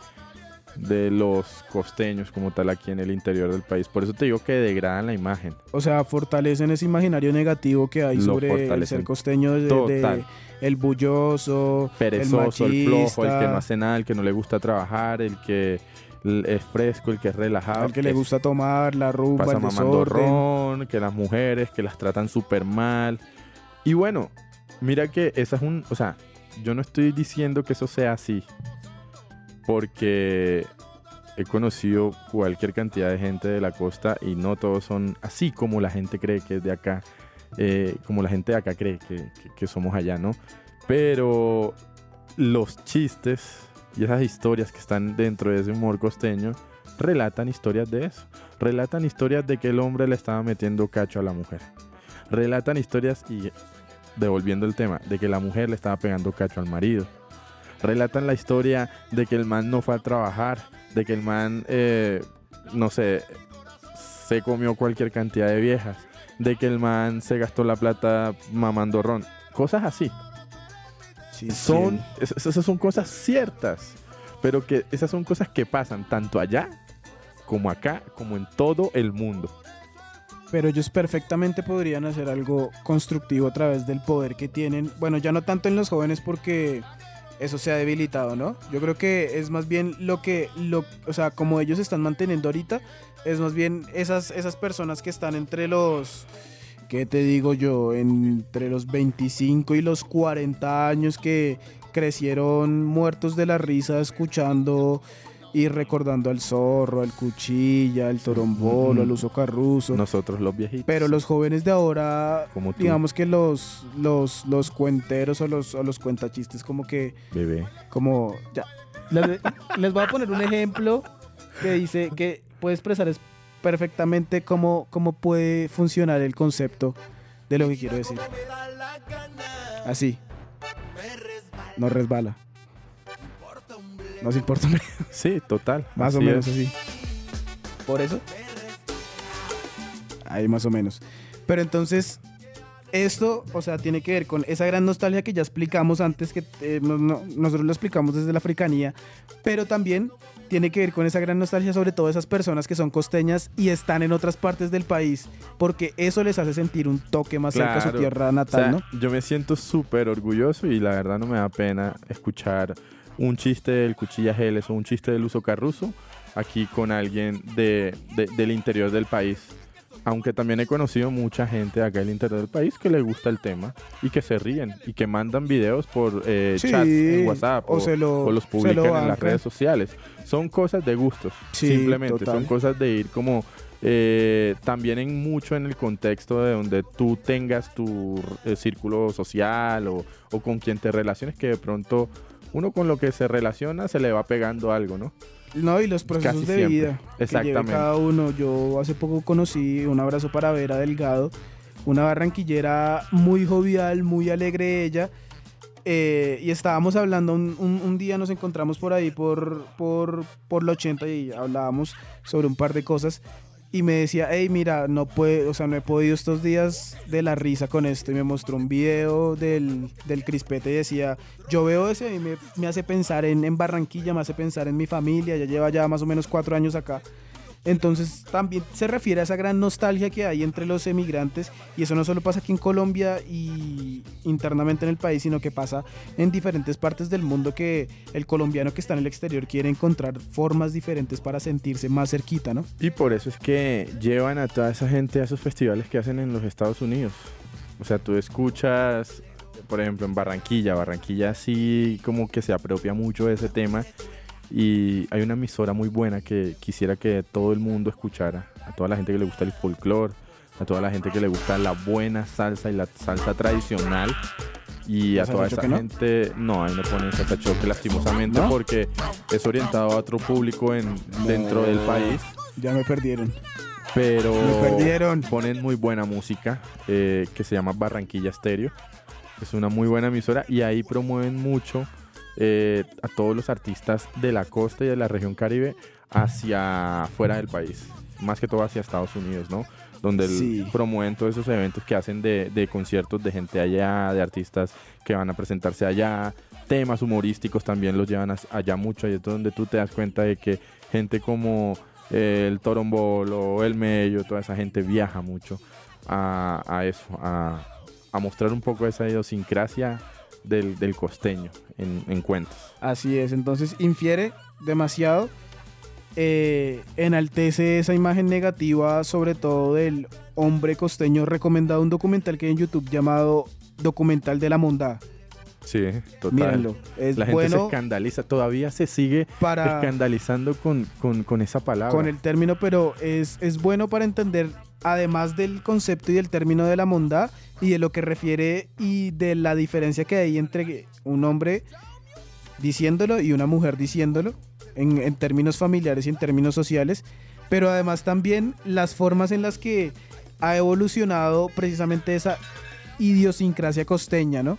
de los costeños como tal aquí en el interior del país. Por eso te digo que degradan la imagen. O sea, fortalecen ese imaginario negativo que hay Lo sobre el ser costeño, de, de el bulloso, Perezoso, el, el, flojo, el que no hace nada, el que no le gusta trabajar, el que es fresco, el que es relajado. al que le gusta tomar, la rumba, pasa el mamando ron, que las mujeres que las tratan súper mal. Y bueno, mira que esa es un, o sea, yo no estoy diciendo que eso sea así, porque he conocido cualquier cantidad de gente de la costa y no todos son así como la gente cree que es de acá, eh, como la gente de acá cree que, que- que somos allá, ¿no? Pero los chistes y esas historias que están dentro de ese humor costeño relatan historias de eso. Relatan historias de que el hombre le estaba metiendo cacho a la mujer. Relatan historias y, devolviendo el tema, de que la mujer le estaba pegando cacho al marido. Relatan la historia de que el man no fue a trabajar, de que el man, eh, no sé, se comió cualquier cantidad de viejas, de que el man se gastó la plata mamando ron. Cosas así Sí, son, sí. esas son cosas ciertas, pero que esas son cosas que pasan tanto allá como acá, como en todo el mundo. Pero ellos perfectamente podrían hacer algo constructivo a través del poder que tienen. Bueno, ya no tanto en los jóvenes porque eso se ha debilitado, ¿no? Yo creo que es más bien lo que, lo, o sea, como ellos están manteniendo ahorita, es más bien esas, esas personas que están entre los, ¿qué te digo yo? Entre los 25 y los 40 años que crecieron muertos de la risa escuchando y recordando al zorro, al cuchilla, al torombolo, Mm. al uso carruso. Nosotros los viejitos. Pero los jóvenes de ahora, Como tú. digamos que los, los, los cuenteros o los, o los cuentachistes como que, Bebé. como, ya. Les, les voy a poner un ejemplo que dice que puede expresar es- perfectamente cómo, cómo puede funcionar el concepto de lo que quiero decir. Así. No resbala. Nos importa bledo. Sí, total. Más o menos es. así. ¿Por eso? Ahí más o menos. Pero entonces, esto, o sea, tiene que ver con esa gran nostalgia que ya explicamos antes, que eh, no- no- nosotros lo explicamos desde la africanía, pero también tiene que ver con esa gran nostalgia sobre todo esas personas que son costeñas y están en otras partes del país, porque eso les hace sentir un toque más cerca a su tierra O natal, sea, ¿no? yo me siento súper orgulloso y la verdad no me da pena escuchar un chiste del Cuchilla Geles o un chiste del uso carruso aquí con alguien de, de- del interior del país. Aunque también he conocido mucha gente acá del interior del país que le gusta el tema y que se ríen y que mandan videos por eh, Sí, chats en WhatsApp o o, se lo- o los publican lo en las redes sociales. Son cosas de gustos, Sí, simplemente. total. Son cosas de ir como eh, también en mucho en el contexto de donde tú tengas tu eh, círculo social o, o con quien te relaciones que de pronto uno con lo que se relaciona se le va pegando algo, ¿no? No, y los procesos Casi de siempre. vida que Exactamente. cada uno. Yo hace poco conocí un abrazo para Vera Delgado, una barranquillera muy jovial, muy alegre ella. eh, y estábamos hablando, un, un- un día nos encontramos por ahí por, por, por la 80 y hablábamos sobre un par de cosas. Y me decía, hey, mira, no puedo, o sea, no he podido estos días de la risa con esto. Y me mostró un video del, del crispete y decía, yo veo eso y me, me hace pensar en, en Barranquilla, me hace pensar en mi familia, ya lleva ya más o menos cuatro años acá. Entonces también se refiere a esa gran nostalgia que hay entre los emigrantes y eso no solo pasa aquí en Colombia y internamente en el país, sino que pasa en diferentes partes del mundo que el colombiano que está en el exterior quiere encontrar formas diferentes para sentirse más cerquita, ¿no? Y por eso es que llevan a toda esa gente a esos festivales que hacen en los Estados Unidos. O sea, tú escuchas, por ejemplo, en Barranquilla. Barranquilla sí como que se apropia mucho de ese tema. Y hay una emisora muy buena que quisiera que todo el mundo escuchara. A toda la gente que le gusta el folclore, a toda la gente que le gusta la buena salsa y la salsa tradicional. Y ¿La a toda esa no? gente, no, ahí no ponen salsa choque lastimosamente ¿No? porque es orientado a otro público en, dentro del país Ya me perdieron. pero Me perdieron. ponen muy buena música eh, que se llama Barranquilla Stereo. Es una muy buena emisora y ahí promueven mucho eh, a todos los artistas de la costa y de la región caribe hacia fuera del país, más que todo hacia Estados Unidos, ¿no? Donde Sí. promueven todos esos eventos que hacen de, de conciertos de gente allá, de artistas que van a presentarse allá, temas humorísticos también los llevan allá mucho, y es donde tú te das cuenta de que gente como eh, el Torombolo, el Mello, toda esa gente viaja mucho a, a eso, a, a mostrar un poco esa idiosincrasia del, del costeño en, en cuentos. Así es, entonces infiere demasiado, eh, enaltece esa imagen negativa, sobre todo del hombre costeño. Recomendado un documental que hay en YouTube llamado Documental de la Mondá. Sí, total. Mírenlo, es La gente se escandaliza, todavía se sigue para escandalizando con, con, con esa palabra. con el término, pero es, es bueno para entender, además del concepto y del término de la mondá y de lo que refiere y de la diferencia que hay entre un hombre diciéndolo y una mujer diciéndolo en, en términos familiares y en términos sociales, pero además también las formas en las que ha evolucionado precisamente esa idiosincrasia costeña, ¿no?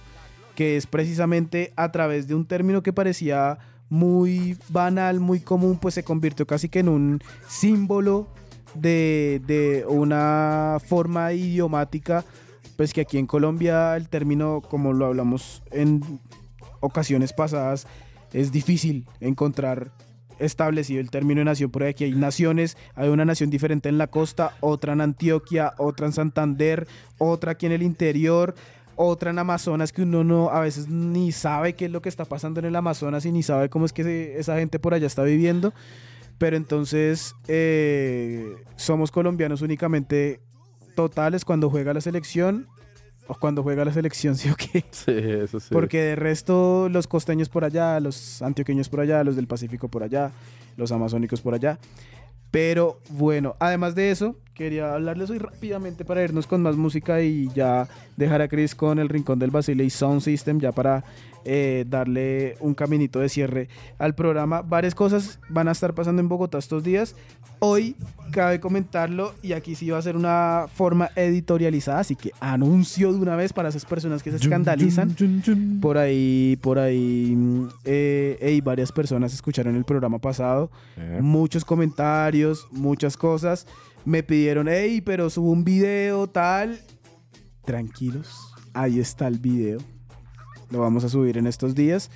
Que es precisamente a través de un término que parecía muy banal, muy común, pues se convirtió casi que en un símbolo de, de una forma idiomática, pues que aquí en Colombia el término, como lo hablamos en ocasiones pasadas, es difícil encontrar establecido el término de nación, porque aquí hay naciones, hay una nación diferente en la costa, otra en Antioquia, otra en Santander, otra aquí en el interior, otra en Amazonas que uno no a veces ni sabe qué es lo que está pasando en el Amazonas y ni sabe cómo es que esa gente por allá está viviendo. Pero entonces eh, somos colombianos únicamente totales cuando juega la selección o cuando juega la selección, sí o qué. Sí, eso sí. Porque de resto, los costeños por allá, los antioqueños por allá, los del Pacífico por allá, los amazónicos por allá. Pero bueno, además de eso, quería hablarles hoy rápidamente para irnos con más música y ya dejar a Chris con el rincón del Basile y Sound System, ya para eh, darle un caminito de cierre al programa. Varias cosas van a estar pasando en Bogotá estos días. Hoy cabe comentarlo y aquí sí va a ser una forma editorializada, así que anuncio de una vez para esas personas que se escandalizan. Por ahí, por ahí, mm, eh, ey, varias personas escucharon el programa pasado, Eh, muchos comentarios, muchas cosas. Me pidieron, hey, pero subo un video, tal. Tranquilos, ahí está el video. Lo vamos a subir en estos días.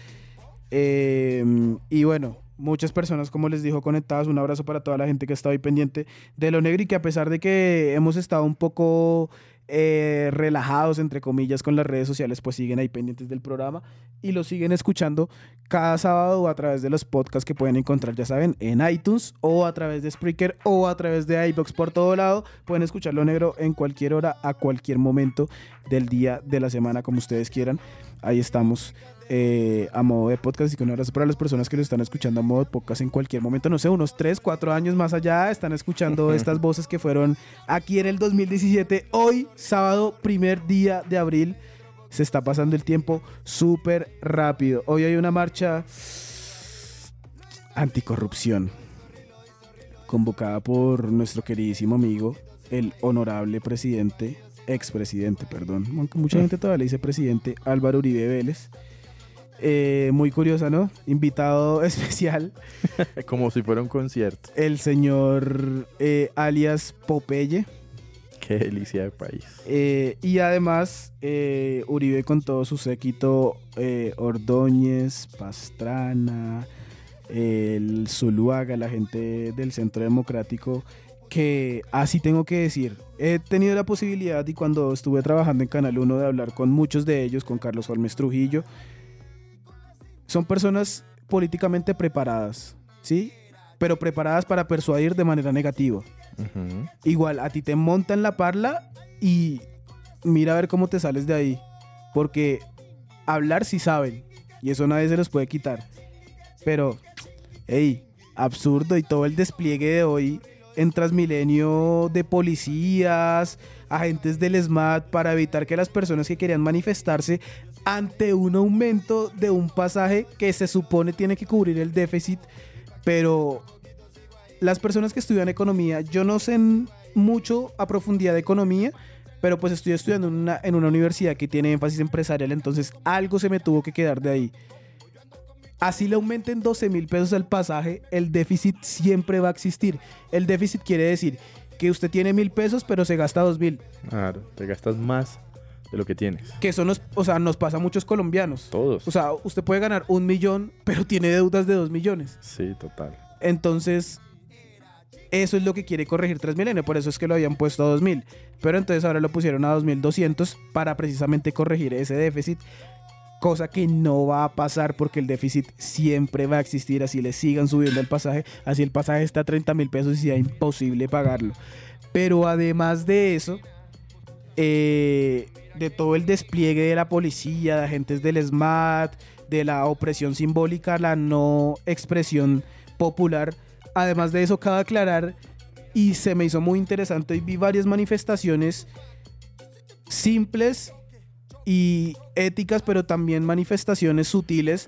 Eh, y bueno, muchas personas, como les dijo, conectadas. Un abrazo para toda la gente que está ahí pendiente de lo negro y que a pesar de que hemos estado un poco eh, relajados, entre comillas, con las redes sociales, pues siguen ahí pendientes del programa y lo siguen escuchando cada sábado a través de los podcasts que pueden encontrar, ya saben, en iTunes o a través de Spreaker o a través de iBox por todo lado. Pueden escucharlo negro en cualquier hora, a cualquier momento del día, de la semana, como ustedes quieran. Ahí estamos eh, a modo de podcast y con un abrazo para las personas que lo están escuchando a modo de podcast en cualquier momento, no sé, unos 3, 4 años más allá, están escuchando estas voces que fueron aquí en el 2017, hoy, sábado, primer día de abril. Se está pasando el tiempo súper rápido. Hoy hay una marcha anticorrupción convocada por nuestro queridísimo amigo, el honorable presidente, expresidente, perdón, aunque mucha gente todavía le dice presidente, Álvaro Uribe Vélez. Eh, muy curiosa, ¿no? Invitado especial, Como si fuera un concierto. el señor eh, alias Popeye. Qué delicia de país. Eh, y además, Uribe con todo su séquito, Ordóñez, Pastrana, el Zuluaga, la gente del Centro Democrático, que así tengo que decir, he tenido la posibilidad y cuando estuve trabajando en Canal 1 de hablar con muchos de ellos, con Carlos Holmes Trujillo, son personas políticamente preparadas, ¿sí? Pero preparadas para persuadir de manera negativa. Ujú. Igual, a ti te montan la parla y mira a ver cómo te sales de ahí. Porque hablar sí saben. Y eso nadie se los puede quitar. Pero, hey, absurdo y todo el despliegue de hoy en Transmilenio de policías, agentes del SMAT para evitar que las personas que querían manifestarse ante un aumento de un pasaje que se supone tiene que cubrir el déficit, pero las personas que estudian economía, yo no sé mucho a profundidad de economía, pero pues estoy estudiando en una, en una universidad que tiene énfasis empresarial, entonces algo se me tuvo que quedar de ahí. Así le aumenten 12 mil pesos al pasaje, el déficit siempre va a existir. El déficit quiere decir que usted tiene mil pesos, pero se gasta dos mil. Claro, te gastas más de lo que tienes. Que eso nos, o sea, nos pasa a muchos colombianos. Todos. O sea, usted puede ganar un millón, pero tiene deudas de dos millones. sí, total. Entonces, eso es lo que quiere corregir Transmilenio, por eso es que lo habían puesto a 2000. Pero entonces ahora lo pusieron a 2200 para precisamente corregir ese déficit, cosa que no va a pasar porque el déficit siempre va a existir, así le sigan subiendo el pasaje, así el pasaje está a 30 mil pesos y sea imposible pagarlo. Pero además de eso, eh, de todo el despliegue de la policía, de agentes del SMAT, de la opresión simbólica, la no expresión popular. Además de eso, cabe aclarar, y se me hizo muy interesante, y vi varias manifestaciones simples y éticas, pero también manifestaciones sutiles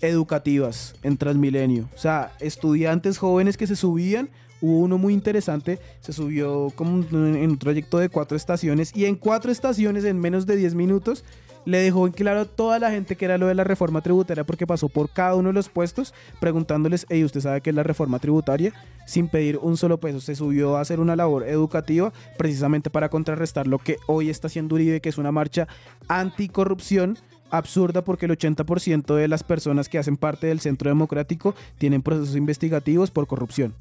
educativas en Transmilenio. O sea, estudiantes jóvenes que se subían. Hubo uno muy interesante, se subió como en un trayecto de cuatro estaciones y en cuatro estaciones, en menos de 10 minutos, le dejó en claro a toda la gente que era lo de la reforma tributaria porque pasó por cada uno de los puestos preguntándoles, hey, ¿usted sabe qué es la reforma tributaria? Sin pedir un solo peso. Se subió a hacer una labor educativa precisamente para contrarrestar lo que hoy está haciendo Uribe, que es una marcha anticorrupción absurda porque el 80% de las personas que hacen parte del Centro Democrático tienen procesos investigativos por corrupción.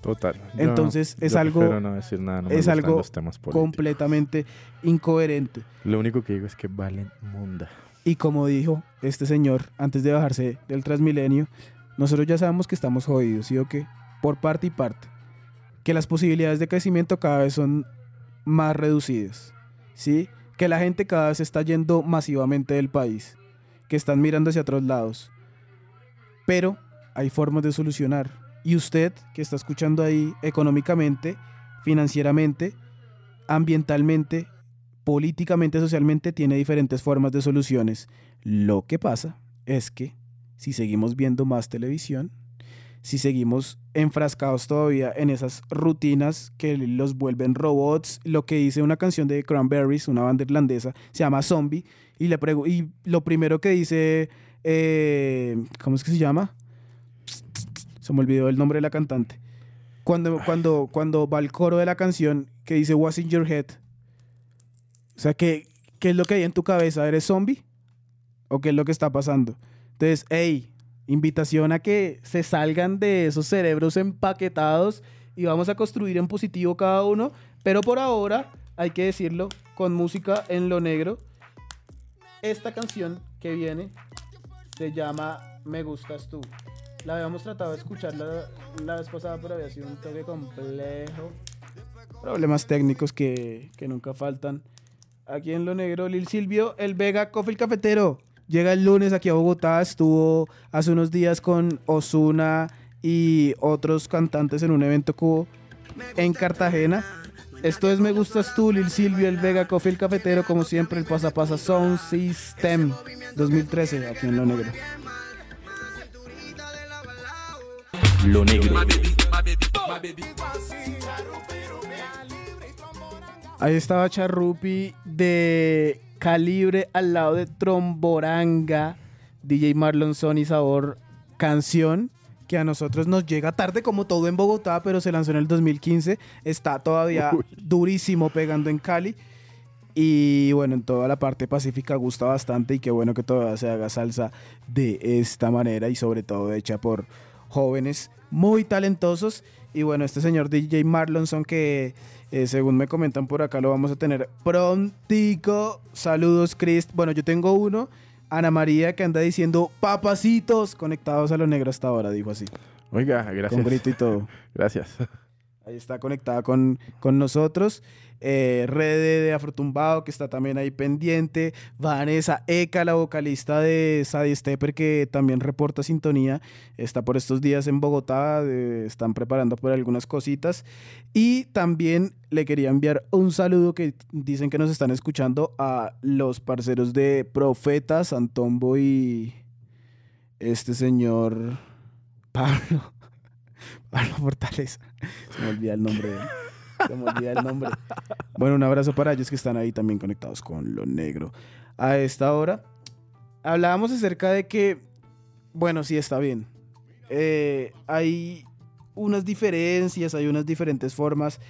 Total. Yo- Entonces, es yo algo- prefiero no decir nada, no me es algo los temas políticos. completamente incoherente. Lo único que digo es que valen munda. Y como dijo este señor antes de bajarse del Transmilenio, nosotros ya sabemos que estamos jodidos, ¿sí o qué? Por parte y parte. Que las posibilidades de crecimiento cada vez son más reducidas, ¿sí? Que la gente cada vez está yendo masivamente del país, que están mirando hacia otros lados. Pero hay formas de solucionar. Y usted que está escuchando ahí económicamente, financieramente, ambientalmente, políticamente, socialmente, tiene diferentes formas de soluciones. Lo que pasa es que si seguimos viendo más televisión, si seguimos enfrascados todavía en esas rutinas que los vuelven robots, lo que dice una canción de Cranberries, una banda irlandesa, se llama Zombie, y, le y lo primero que dice, eh, ¿cómo es que se llama? Se me olvidó el nombre de la cantante. Cuando, cuando, cuando va el coro de la canción que dice What's in your head? O sea, ¿qué, ¿qué es lo que hay en tu cabeza? ¿Eres zombie? ¿O qué es lo que está pasando? Entonces, hey, invitación a que se salgan de esos cerebros empaquetados y vamos a construir en positivo cada uno, pero por ahora, hay que decirlo, con música en lo negro, esta canción que viene se llama Me gustas tú. La habíamos tratado de escuchar la, la vez pasada, pero había sido un toque complejo. Problemas técnicos que, que nunca faltan. Aquí en lo negro, Lil Silvio, el Vega Coffee el Cafetero. Llega el lunes aquí a Bogotá, estuvo hace unos días con Osuna y otros cantantes en un evento hubo en Cartagena. Esto es Me Gustas Tú, Lil Silvio, el Vega Coffee el Cafetero, como siempre, el Pasa Pasa Sound System 2013, aquí en lo negro. Lo negro. Ahí estaba Charrupi de calibre al lado de Tromboranga, DJ Marlon Sony Sabor, canción que a nosotros nos llega tarde como todo en Bogotá, pero se lanzó en el 2015, está todavía Uy. durísimo pegando en Cali. Y bueno, en toda la parte pacífica gusta bastante y qué bueno que todavía se haga salsa de esta manera y sobre todo hecha por jóvenes muy talentosos. Y bueno, este señor DJ Marlonson que eh, según me comentan por acá lo vamos a tener prontico. Saludos, Chris. Bueno, yo tengo uno, Ana María, que anda diciendo papacitos conectados a lo negro hasta ahora, dijo así, Oiga, con gracias. grito y todo. Gracias. Ahí está conectada con, con nosotros. Eh, Rede de Afrotumbado, que está también ahí pendiente. Vanessa Eka, la vocalista de Sadie Stepper, que también reporta sintonía. Está por estos días en Bogotá. eh, están preparando por algunas cositas. Y también le quería enviar un saludo que dicen que nos están escuchando a los parceros de Profeta, Santombo y este señor Pablo. Pablo Fortaleza. Se me olvida el nombre de él. Se me olvida el nombre. Bueno, un abrazo para ellos que están ahí también conectados con lo negro. A esta hora hablábamos acerca de que, bueno, sí está bien. Eh, hay unas diferencias, hay unas diferentes formas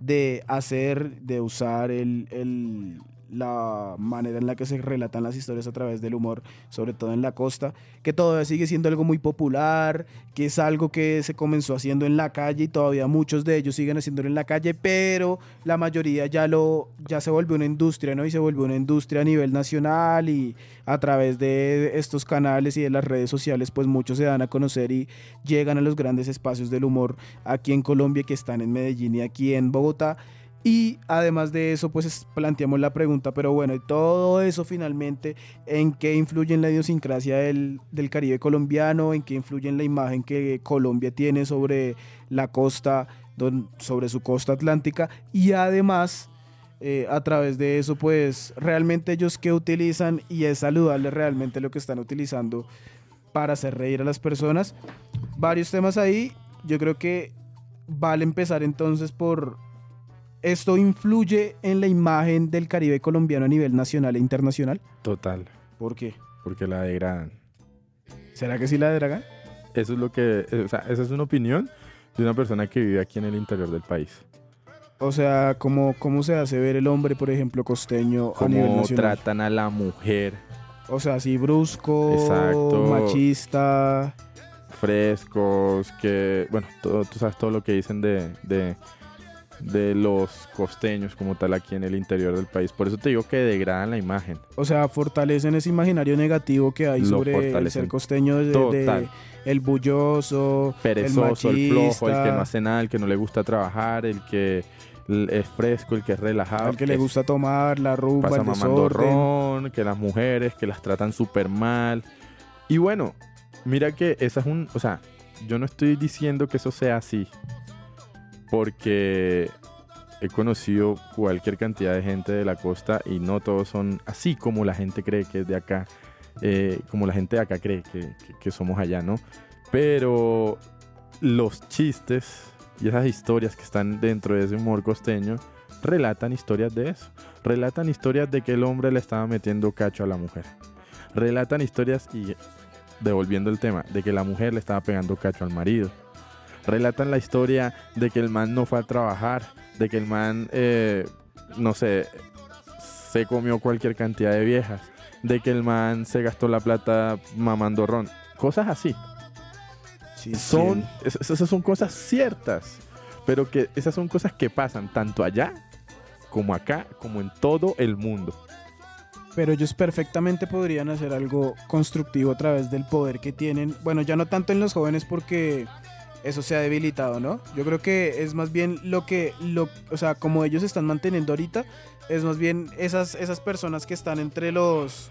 de hacer, de usar el, el- la manera en la que se relatan las historias a través del humor, sobre todo en la costa, que todavía sigue siendo algo muy popular, que es algo que se comenzó haciendo en la calle y todavía muchos de ellos siguen haciéndolo en la calle, pero la mayoría ya lo ya se volvió una industria, ¿no? Y se volvió una industria a nivel nacional y a través de estos canales y de las redes sociales, pues muchos se dan a conocer y llegan a los grandes espacios del humor aquí en Colombia, que están en Medellín y aquí en Bogotá. Y además de eso, pues es- planteamos la pregunta, pero bueno, y todo eso finalmente, ¿en qué influye en la idiosincrasia del, del Caribe colombiano? ¿En qué influye en la imagen que Colombia tiene sobre la costa, don- sobre su costa atlántica? Y además, eh, a través de eso, pues realmente ellos qué utilizan y es saludable realmente lo que están utilizando para hacer reír a las personas. Varios temas ahí, yo creo que vale empezar entonces por ¿Esto influye en la imagen del Caribe colombiano a nivel nacional e internacional? Total. ¿Por qué? Porque la degradan. ¿Será que sí la draga? Eso es lo que. eh, O sea, esa es una opinión de una persona que vive aquí en el interior del país. O sea, ¿cómo, ¿cómo se hace ver el hombre, por ejemplo, costeño a nivel Cómo nacional? tratan a la mujer O sea, así brusco, Exacto. machista. frescos, que, bueno, todo- tú sabes todo lo que dicen de, de, de los costeños como tal aquí en el interior del país. Por eso te digo que degradan la imagen. O sea, fortalecen ese imaginario negativo que hay Lo sobre el ser costeño, de, de- el bulloso, Perezoso, el, el, flojo, el que machista, no hace nada, el que no le gusta trabajar, el que es fresco, el que es relajado. al que le gusta tomar, la rumba, pasa el mamando ron, que las mujeres que las tratan súper mal. Y bueno, mira que esa es un, o sea, yo no estoy diciendo que eso sea así, porque he conocido cualquier cantidad de gente de la costa y no todos son así como la gente cree que es de acá, eh, como la gente de acá cree que, que- que somos allá, ¿no? Pero los chistes y esas historias que están dentro de ese humor costeño relatan historias de eso. Relatan historias de que el hombre le estaba metiendo cacho a la mujer. Relatan historias y, devolviendo el tema, de que la mujer le estaba pegando cacho al marido. Relatan la historia de que el man no fue a trabajar, de que el man, eh, no sé, se comió cualquier cantidad de viejas, de que el man se gastó la plata mamando ron. cosas así. Sí, Son, sí. esas son cosas ciertas, pero que esas son cosas que pasan tanto allá como acá, como en todo el mundo. Pero ellos perfectamente podrían hacer algo constructivo a través del poder que tienen. Bueno, ya no tanto en los jóvenes porque eso se ha debilitado, ¿no? Yo creo que es más bien lo que, lo, o sea, como ellos están manteniendo ahorita, es más bien esas, esas personas que están entre los,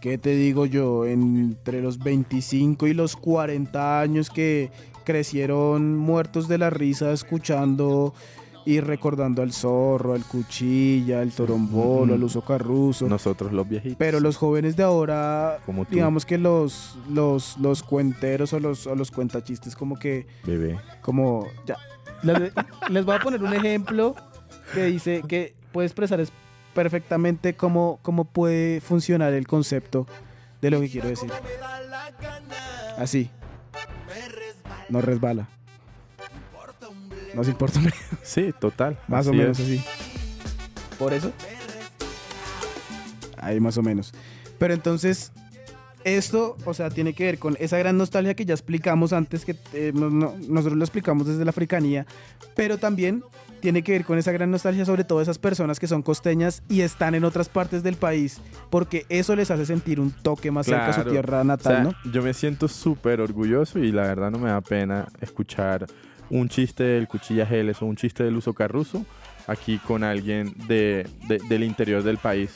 ¿qué te digo yo? Entre los 25 y los 40 años que crecieron muertos de la risa escuchando y recordando al zorro, al cuchilla, al torombolo, al uso carruso. Nosotros los viejitos. Pero los jóvenes de ahora, Como tú. digamos que los, los, los cuenteros o los, o los cuentachistes como que, Bebé. como, ya. Les, les voy a poner un ejemplo que dice que puede expresar es- perfectamente cómo, cómo puede funcionar el concepto de lo que quiero decir. Así. No resbala. Nos importa bledo. Sí, total. Más o menos es. así. ¿Por eso? Ahí más o menos. Pero entonces, esto, o sea, tiene que ver con esa gran nostalgia que ya explicamos antes, que eh, no- no- nosotros lo explicamos desde la africanía, pero también tiene que ver con esa gran nostalgia sobre todo esas personas que son costeñas y están en otras partes del país, porque eso les hace sentir un toque más cerca a su tierra O natal, sea, ¿no? Yo me siento súper orgulloso y la verdad no me da pena escuchar un chiste del Cuchilla Geles o un chiste del uso carruso aquí con alguien de, de- del interior del país.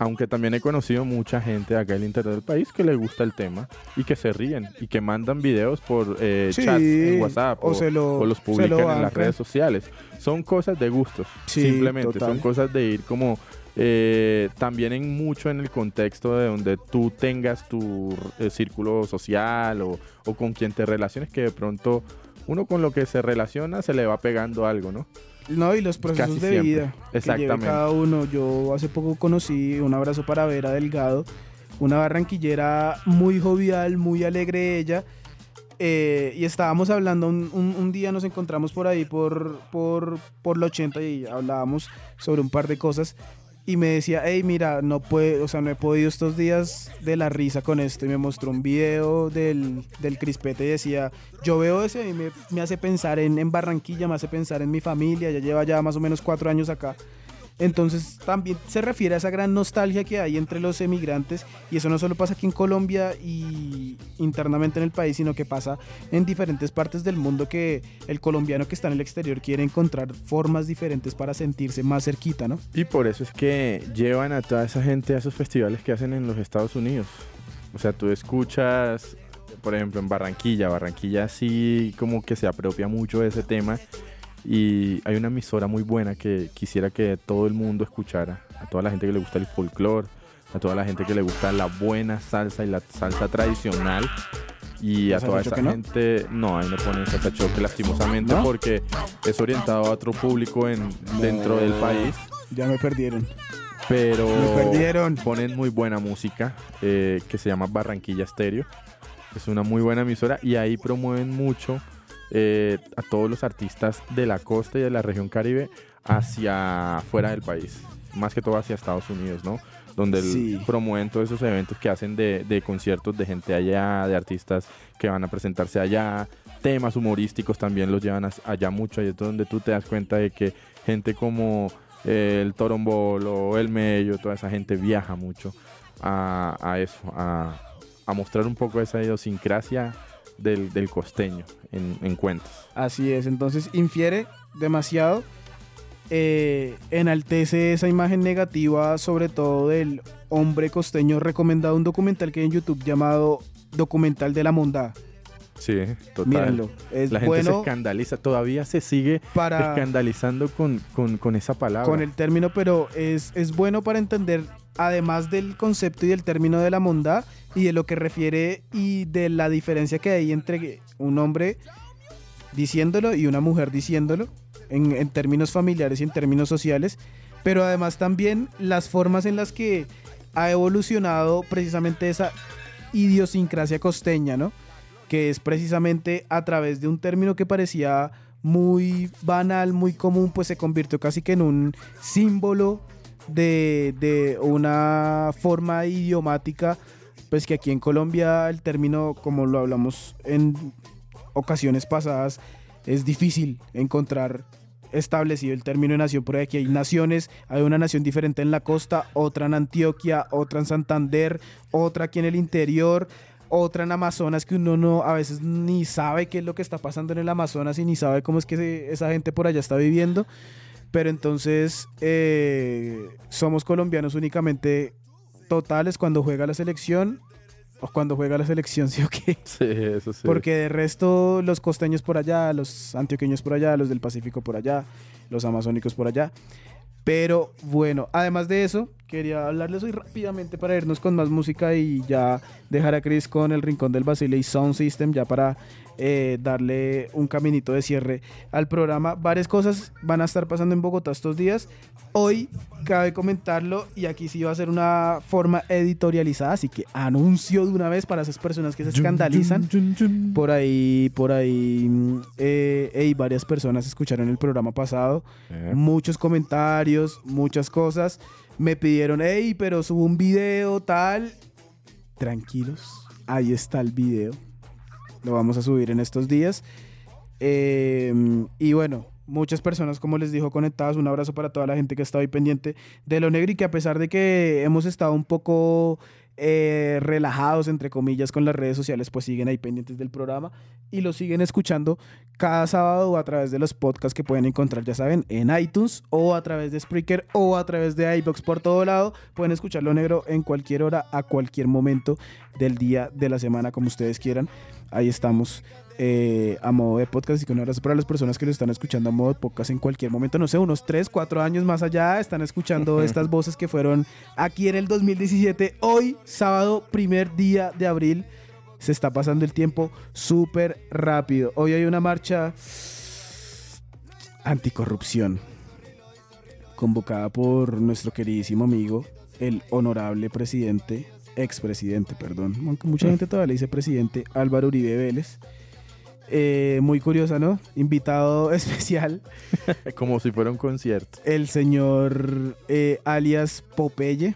Aunque también he conocido mucha gente acá del interior del país que le gusta el tema y que se ríen y que mandan videos por eh, Sí, chats en WhatsApp o o, se lo- o los publican lo en las redes sociales. Son cosas de gustos, Sí, simplemente. total. Son cosas de ir como eh, también en mucho en el contexto de donde tú tengas tu eh, círculo social o, o con quien te relaciones, que de pronto uno con lo que se relaciona se le va pegando algo, ¿no? No, y los procesos Casi de siempre. vida que Exactamente. cada uno. Yo hace poco conocí un abrazo para Vera Delgado, una barranquillera muy jovial, muy alegre ella. eh, y estábamos hablando, un, un- un día nos encontramos por ahí por, por, por la 80 y hablábamos sobre un par de cosas. Y me decía, hey, mira, no puede, o sea, no he podido estos días de la risa con esto. Y me mostró un video del, del crispete y decía, yo veo eso y me, me hace pensar en, en Barranquilla, me hace pensar en mi familia, ya lleva ya más o menos cuatro años acá. Entonces también se refiere a esa gran nostalgia que hay entre los emigrantes y eso no solo pasa aquí en Colombia y internamente en el país, sino que pasa en diferentes partes del mundo que el colombiano que está en el exterior quiere encontrar formas diferentes para sentirse más cerquita, ¿no? Y por eso es que llevan a toda esa gente a esos festivales que hacen en los Estados Unidos. O sea, tú escuchas, por ejemplo, en Barranquilla, Barranquilla sí como que se apropia mucho de ese tema y hay una emisora muy buena que quisiera que todo el mundo escuchara, a toda la gente que le gusta el folclore, a toda la gente que le gusta la buena salsa y la salsa tradicional. Y a ¿Salsa toda esa no? gente, no, ahí no ponen salsa choque lastimosamente ¿No? porque es orientado a otro público en, dentro del país Ya me perdieron. pero Me perdieron. ponen muy buena música eh, que se llama Barranquilla Stereo. Es una muy buena emisora y ahí promueven mucho eh, a todos los artistas de la costa y de la región caribe hacia fuera del país, más que todo hacia Estados Unidos, ¿no? Donde Sí. promueven todos esos eventos que hacen de, de conciertos de gente allá, de artistas que van a presentarse allá, temas humorísticos también los llevan allá mucho, y es donde tú te das cuenta de que gente como eh, el Torombolo, el Mello, toda esa gente viaja mucho a, a eso, a, a mostrar un poco esa idiosincrasia del, del costeño en, en cuentos. Así es, entonces infiere demasiado, eh, enaltece esa imagen negativa, sobre todo del hombre costeño. Recomendado un documental que hay en YouTube llamado Documental de la Mondá. Sí, total. Mírenlo, es La gente se bueno escandaliza, todavía se sigue para escandalizando con, con- con esa palabra. con el término, pero es, es bueno para entender, además del concepto y del término de la mondá y de lo que refiere y de la diferencia que hay entre un hombre diciéndolo y una mujer diciéndolo en, términos familiares y en términos sociales, pero además también las formas en las que ha evolucionado precisamente esa idiosincrasia costeña, ¿no? Que es precisamente a través de un término que parecía muy banal, muy común, pues se convirtió casi que en un símbolo de, de una forma idiomática pues que aquí en Colombia el término, como lo hablamos en ocasiones pasadas, es difícil encontrar establecido el término de nación, porque aquí hay naciones, hay una nación diferente en la costa, otra en Antioquia, otra en Santander, otra aquí en el interior, otra en Amazonas que uno no a veces ni sabe qué es lo que está pasando en el Amazonas y ni sabe cómo es que esa gente por allá está viviendo. Pero entonces eh, somos colombianos únicamente totales cuando juega la selección o cuando juega la selección, ¿sí o qué? Sí, eso sí. Porque de resto los costeños por allá, los antioqueños por allá, los del Pacífico por allá, los amazónicos por allá. Pero bueno, además de eso, quería hablarles hoy rápidamente para irnos con más música y ya dejar a Chris con el Rincón del Basile y Sound System ya para eh, darle un caminito de cierre al programa. Varias cosas van a estar pasando en Bogotá estos días. Hoy cabe comentarlo y aquí sí va a ser una forma editorializada, así que anuncio de una vez para esas personas que se escandalizan. Por ahí, por ahí, mm, eh, ey, varias personas escucharon el programa pasado Eh, muchos comentarios, muchas cosas. Me pidieron, hey, pero subo un video tal. Tranquilos, ahí está el video. Lo vamos a subir en estos días. Eh, y bueno, muchas personas, como les dijo, conectadas. Un abrazo para toda la gente que está hoy pendiente de lo negro y que a pesar de que hemos estado un poco eh, relajados, entre comillas, con las redes sociales, pues siguen ahí pendientes del programa y lo siguen escuchando cada sábado a través de los podcasts que pueden encontrar, ya saben, en iTunes o a través de Spreaker o a través de iBox por todo lado. Pueden escucharlo negro en cualquier hora, a cualquier momento del día, de la semana, como ustedes quieran. Ahí estamos eh, a modo de podcast y que un abrazo para las personas que lo están escuchando a modo de podcast en cualquier momento, no sé, unos 3, 4 años más allá, están escuchando estas voces que fueron aquí en el 2017, hoy, sábado, primer día de abril. Se está pasando el tiempo súper rápido. Hoy hay una marcha anticorrupción convocada por nuestro queridísimo amigo, el honorable presidente, expresidente, perdón, aunque mucha gente todavía le dice presidente, Álvaro Uribe Vélez. Eh, muy curiosa, ¿no? Invitado especial, Como si fuera un concierto. el señor eh, alias Popeye.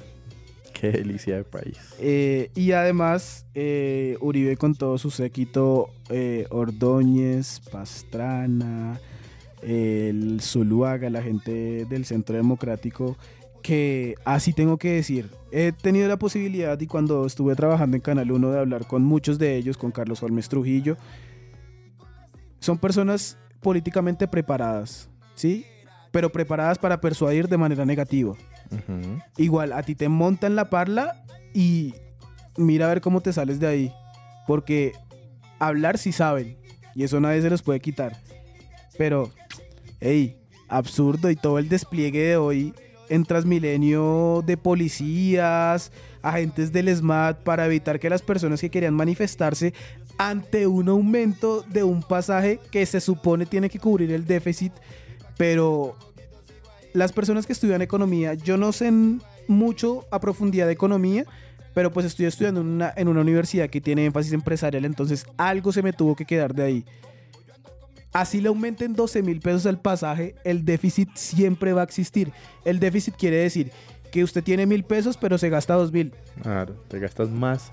Qué delicia de país. Eh, y además, eh, Uribe con todo su séquito, Ordóñez, Pastrana, el Zuluaga, la gente del Centro Democrático, que así tengo que decir, he tenido la posibilidad y cuando estuve trabajando en Canal 1 de hablar con muchos de ellos, con Carlos Holmes Trujillo, son personas políticamente preparadas, ¿sí? Pero preparadas para persuadir de manera negativa. Igual, a ti te montan la parla y mira a ver cómo te sales de ahí. Porque hablar sí saben. Y eso nadie se los puede quitar. Pero, hey, absurdo y todo el despliegue de hoy en Transmilenio de policías, agentes del SMAT para evitar que las personas que querían manifestarse ante un aumento de un pasaje que se supone tiene que cubrir el déficit, pero las personas que estudian economía, yo no sé mucho a profundidad de economía, pero pues estoy estudiando en una, en una universidad que tiene énfasis empresarial, entonces algo se me tuvo que quedar de ahí. Así le aumenten 12 mil pesos al pasaje, el déficit siempre va a existir. El déficit quiere decir que usted tiene mil pesos, pero se gasta dos mil. Claro, te gastas más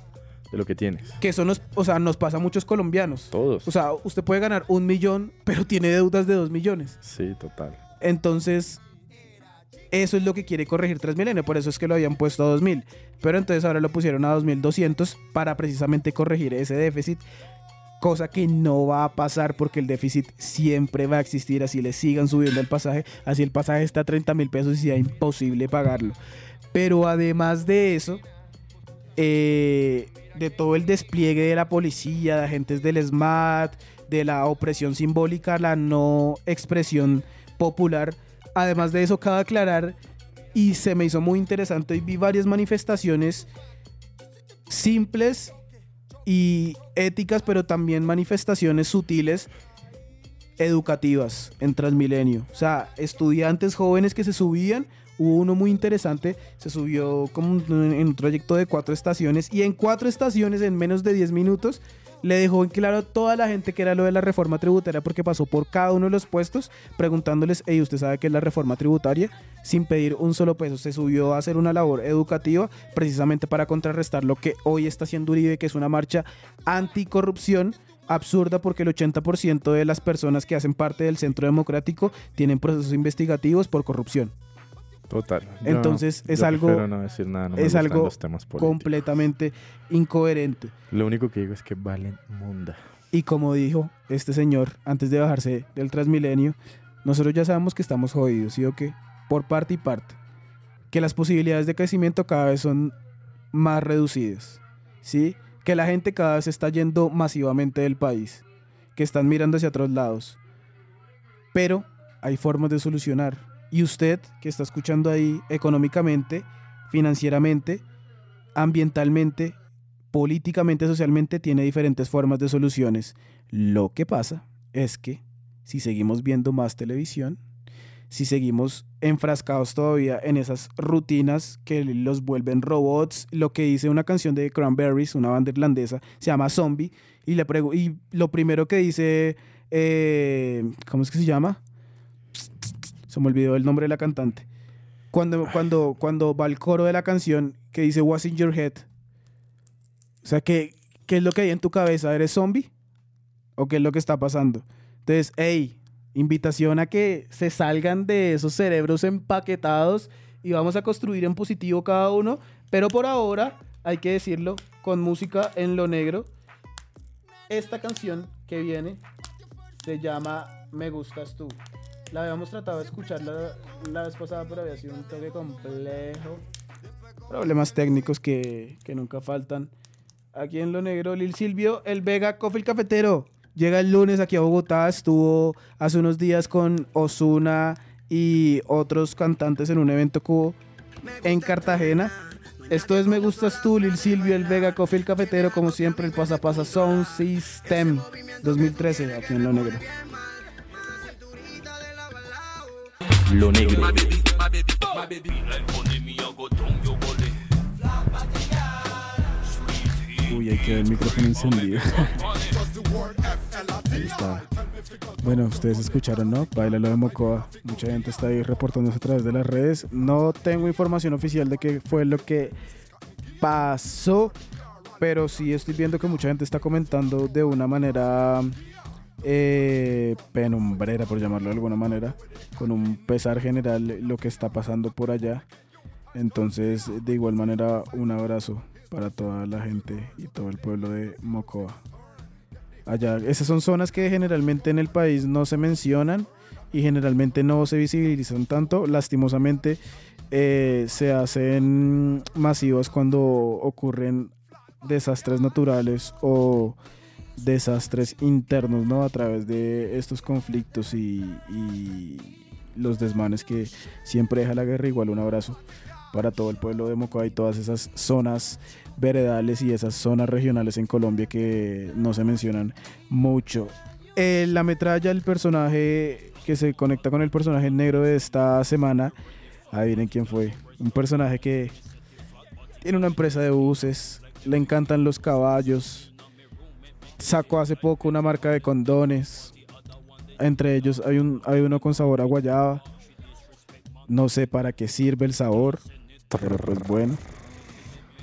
de lo que tienes. Que eso nos, o sea, nos pasa a muchos colombianos. Todos. O sea, usted puede ganar un millón, pero tiene deudas de dos millones. sí, total. Entonces, eso es lo que quiere corregir Transmilenio, por eso es que lo habían puesto a 2000. Pero entonces ahora lo pusieron a 2200 para precisamente corregir ese déficit, cosa que no va a pasar porque el déficit siempre va a existir, así le sigan subiendo el pasaje, así el pasaje está a 30 mil pesos y sea imposible pagarlo. Pero además de eso, eh, de todo el despliegue de la policía, de agentes del SMAT, de la opresión simbólica, la no expresión popular. Además de eso, cabe aclarar, y se me hizo muy interesante, y vi varias manifestaciones simples y éticas, pero también manifestaciones sutiles educativas en Transmilenio. O sea, estudiantes jóvenes que se subían. Hubo uno muy interesante, se subió como en un trayecto de cuatro estaciones y en cuatro estaciones, en menos de 10 minutos, le dejó en claro a toda la gente que era lo de la reforma tributaria porque pasó por cada uno de los puestos preguntándoles, hey, ¿usted sabe qué es la reforma tributaria? Sin pedir un solo peso. Se subió a hacer una labor educativa precisamente para contrarrestar lo que hoy está haciendo Uribe, que es una marcha anticorrupción absurda porque el 80% de las personas que hacen parte del Centro Democrático tienen procesos investigativos por corrupción. Total. Yo- Entonces, es yo algo- prefiero no decir nada, no me es algo los temas políticos. completamente incoherente. Lo único que digo es que valen munda. Y como dijo este señor antes de bajarse del Transmilenio, nosotros ya sabemos que estamos jodidos, ¿sí o qué? Por parte y parte. Que las posibilidades de crecimiento cada vez son más reducidas, ¿sí? Que la gente cada vez está yendo masivamente del país, que están mirando hacia otros lados. Pero hay formas de solucionar. Y usted que está escuchando ahí económicamente, financieramente, ambientalmente, políticamente, socialmente, tiene diferentes formas de soluciones. Lo que pasa es que si seguimos viendo más televisión, si seguimos enfrascados todavía en esas rutinas que los vuelven robots, lo que dice una canción de Cranberries, una banda irlandesa, se llama Zombie, y, lo primero que dice, eh, ¿cómo es que se llama? Se me olvidó el nombre de la cantante. Cuando, cuando, cuando va el coro de la canción que dice What's in your head, o sea, ¿qué, ¿qué es lo que hay en tu cabeza? ¿Eres zombie? ¿O qué es lo que está pasando? Entonces, hey, invitación a que se salgan de esos cerebros empaquetados y vamos a construir en positivo cada uno. Pero por ahora, hay que decirlo, con música en lo negro. Esta canción que viene se llama Me Gustas Tú. La habíamos tratado de escuchar la, la vez pasada, pero había sido un toque complejo. Problemas técnicos que, que nunca faltan. Aquí en Lo Negro, Lil Silvio, el Vega Coffee el Cafetero. Llega el lunes aquí a Bogotá, estuvo hace unos días con Osuna y otros cantantes en un evento hubo en Cartagena. Esto es Me Gustas Tú, Lil Silvio, el Vega Coffee el Cafetero, como siempre, el Pasa Pasa Sound System 2013, aquí en Lo Negro. Lo negro. Uy, hay que ver el micrófono encendido. Ahí está. Bueno, ustedes escucharon, ¿no? Baila lo de Mocoa. Mucha gente está ahí reportándose a través de las redes. No tengo información oficial de qué fue lo que pasó, pero sí estoy viendo que mucha gente está comentando de una manera eh, penumbrera, por llamarlo de alguna manera, con un pesar general lo que está pasando por allá. Entonces, de igual manera, un abrazo para toda la gente y todo el pueblo de Mocoa. Allá, esas son zonas que generalmente en el país no se mencionan y generalmente no se visibilizan tanto. Lastimosamente, eh, se hacen masivas cuando ocurren desastres naturales o desastres internos, ¿no? A través de estos conflictos y, los desmanes que siempre deja la guerra. Igual un abrazo para todo el pueblo de Mocoa y todas esas zonas veredales y esas zonas regionales en Colombia que no se mencionan mucho. Eh, la metralla, el personaje que se conecta con el personaje negro de esta semana, adivinen quién fue. Un personaje que tiene una empresa de buses, le encantan los caballos, sacó hace poco una marca de condones. Entre ellos hay, un, hay uno con sabor a guayaba. No sé para qué sirve el sabor, pero pues bueno.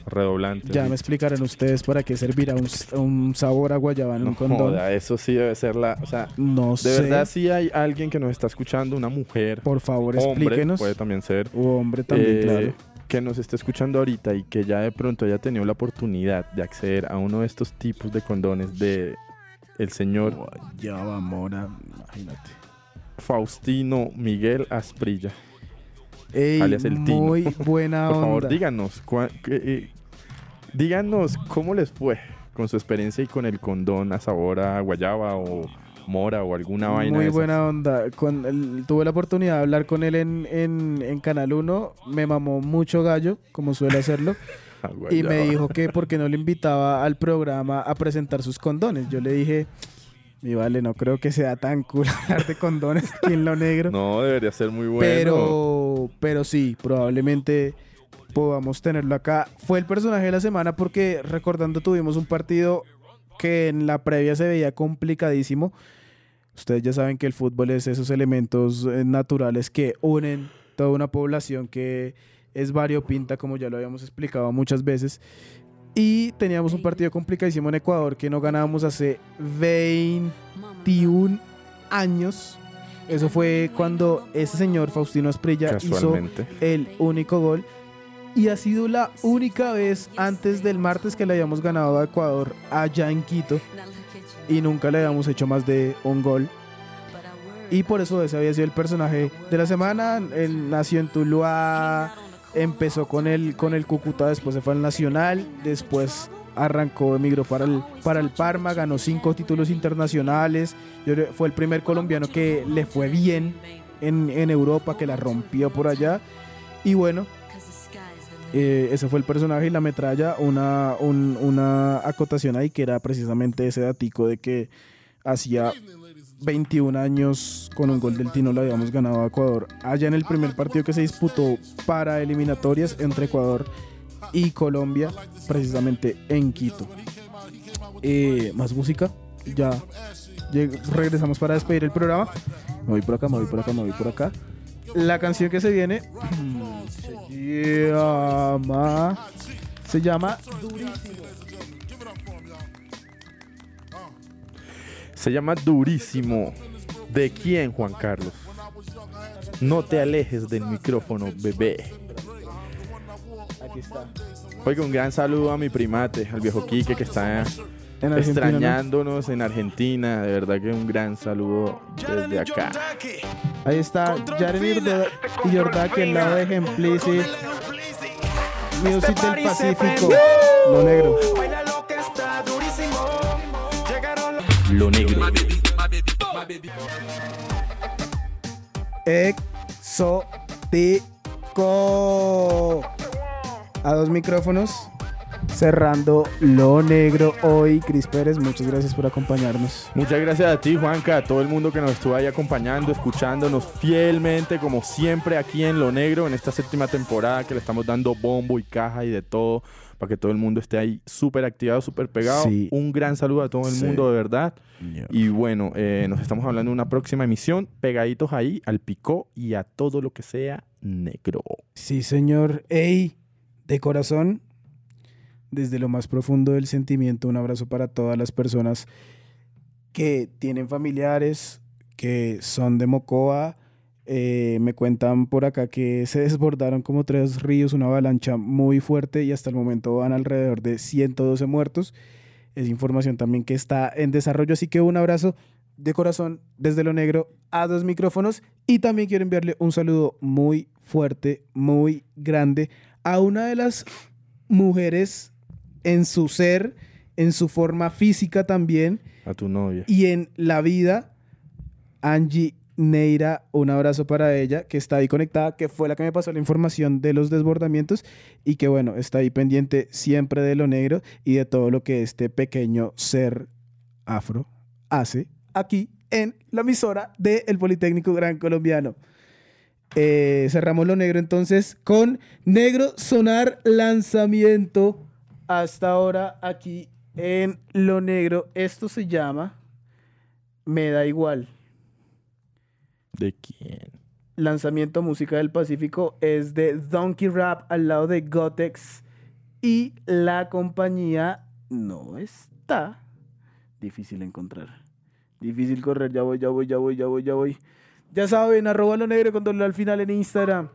Redoblante. Ya sí. me explicarán ustedes para qué servirá un, un sabor a guayaba en No un condón. joda, eso sí debe ser la... O sea, No de sé. verdad si hay alguien que nos está escuchando, una mujer, Por favor, hombre, explíquenos. puede también ser, O hombre también, eh, claro. Que nos esté escuchando ahorita y que ya de pronto haya tenido la oportunidad de acceder a uno de estos tipos de condones de el señor Guayaba mora, imagínate. Faustino Miguel Asprilla. Ey, Alias el Tino. muy buena Por onda. favor, díganos, cua- eh, díganos cómo les fue con su experiencia y con el condón a sabor a guayaba o mora o alguna vaina. Muy de esas. buena onda. Con el- tuve la oportunidad de hablar con él en, en- en Canal 1. Me mamó mucho gallo, como suele hacerlo. Ah, y me dijo que por qué no le invitaba al programa a presentar sus condones. Yo le dije, mi vale, no creo que sea tan cool hablar de condones aquí en lo negro. No, debería ser muy bueno. Pero, pero sí, probablemente podamos tenerlo acá. Fue el personaje de la semana porque recordando tuvimos un partido que en la previa se veía complicadísimo. Ustedes ya saben que el fútbol es esos elementos eh, naturales que unen toda una población que es variopinta, como ya lo habíamos explicado muchas veces. Y teníamos un partido complicadísimo en Ecuador que no ganábamos hace 21 años. Eso fue cuando ese señor Faustino Asprilla hizo el único gol. Y ha sido la única vez antes del martes que le habíamos ganado a Ecuador allá en Quito. Y nunca le habíamos hecho más de un gol. Y por eso ese había sido el personaje de la semana. Él nació en Tuluá, empezó con el, con el Cúcuta, después se fue al Nacional, después arrancó, emigró para el, para el Parma, ganó cinco títulos internacionales. Fue el primer colombiano que le fue bien en, en Europa, que la rompió por allá. Y bueno, eh, ese fue el personaje y la metralla, una, un- una acotación ahí que era precisamente ese datico de que hacía 21 años con un gol del Tino le habíamos ganado a Ecuador. Allá en el primer partido que se disputó para eliminatorias entre Ecuador y Colombia, precisamente en Quito. Eh, Más música, ya regresamos para despedir el programa. Me voy por acá, me voy por acá, me voy por acá. La canción que se viene se llama. Se llama Durísimo. Se llama Durísimo. ¿De quién, Juan Carlos? No te alejes del micrófono, bebé. Aquí está. Oiga, un gran saludo a mi primate, al viejo Quique que está En extrañándonos en Argentina. De verdad que un gran saludo desde acá. Ahí está Jaren Irdo- y Yordaki al lado de Ejemplici. Music del Pacífico. Lo negro. Lo negro. Exótico. A dos micrófonos. Cerrando lo negro hoy. Cris Pérez, muchas gracias por acompañarnos. Muchas gracias a ti, Juanca, a todo el mundo que nos estuvo ahí acompañando, escuchándonos fielmente, como siempre, aquí en Lo Negro, en esta séptima temporada que le estamos dando bombo y caja y de todo, para que todo el mundo esté ahí súper activado, súper pegado. Sí. Un gran saludo a todo el Sí. mundo, de verdad. Y bueno, eh, nos estamos hablando en una próxima emisión, pegaditos ahí al picó y a todo lo que sea negro. Sí, señor. Ey, de corazón, desde lo más profundo del sentimiento, un abrazo para todas las personas que tienen familiares, que son de Mocoa. Eh, me cuentan por acá que se desbordaron como tres ríos, una avalancha muy fuerte y hasta el momento van alrededor de 112 muertos. Es información también que está en desarrollo, así que un abrazo de corazón desde lo negro a dos micrófonos y también quiero enviarle un saludo muy fuerte, muy grande a una de las mujeres en su ser, en su forma física también A tu novia. y en la vida, Angie Neira, un abrazo para ella, que está ahí conectada, que fue la que me pasó la información de los desbordamientos y que bueno, está ahí pendiente siempre de lo negro y de todo lo que este pequeño ser afro hace aquí en la emisora del Politécnico Gran Colombiano. Eh, cerramos lo negro entonces con Negro Sonar Lanzamiento. Hasta ahora aquí en lo negro. Esto se llama Me da igual. ¿De quién? Lanzamiento Música del Pacífico es de Donkey Rap al lado de Gotex. Y la compañía no está difícil encontrar. Difícil correr. Ya voy, ya voy, ya voy, ya voy, ya voy. Ya saben, arroba lo negro con doble al final en Instagram.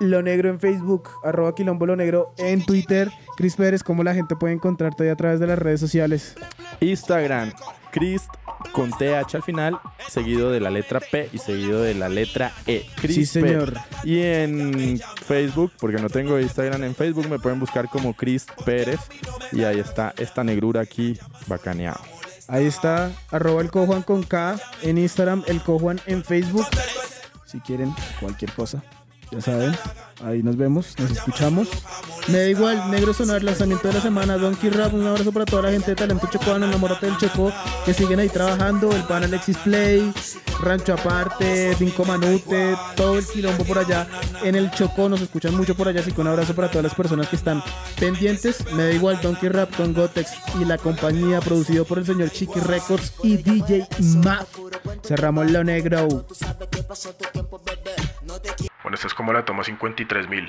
Lo negro en Facebook, arroba quilombo lo negro en Twitter. Cris Pérez, ¿cómo la gente puede encontrarte ahí a través de las redes sociales? Instagram, Chris con TH al final, seguido de la letra P y seguido de la letra E. Chris Sí, señor. Pérez. Y en Facebook, porque no tengo Instagram en Facebook, me pueden buscar como Chris Pérez. Y ahí está esta negrura aquí bacaneado. Ahí está, arroba el cojuan con K en Instagram, el cojuan en Facebook. Si quieren cualquier cosa, Ya saben, ahí nos vemos, nos escuchamos. Me da igual, Negro Sonar, lanzamiento de la semana, Donkey Rap, un abrazo para toda la gente de Talento Chocoano, enamórate del Chocó, que siguen ahí trabajando, el pan Alexis Play, Rancho Aparte, Vinco Manute, todo el quilombo por allá en el Chocó, nos escuchan mucho por allá, así que un abrazo para todas las personas que están pendientes. Me da igual, Donkey Rap con Gotex y la compañía, producido por el señor Chiqui Records y DJ Mac. Cerramos lo negro. Bueno, esta es como la toma 53.000.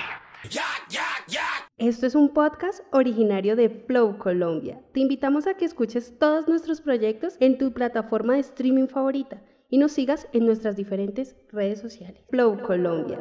Esto es un podcast originario de Flow Colombia. Te invitamos a que escuches todos nuestros proyectos en tu plataforma de streaming favorita y nos sigas en nuestras diferentes redes sociales. Flow Colombia.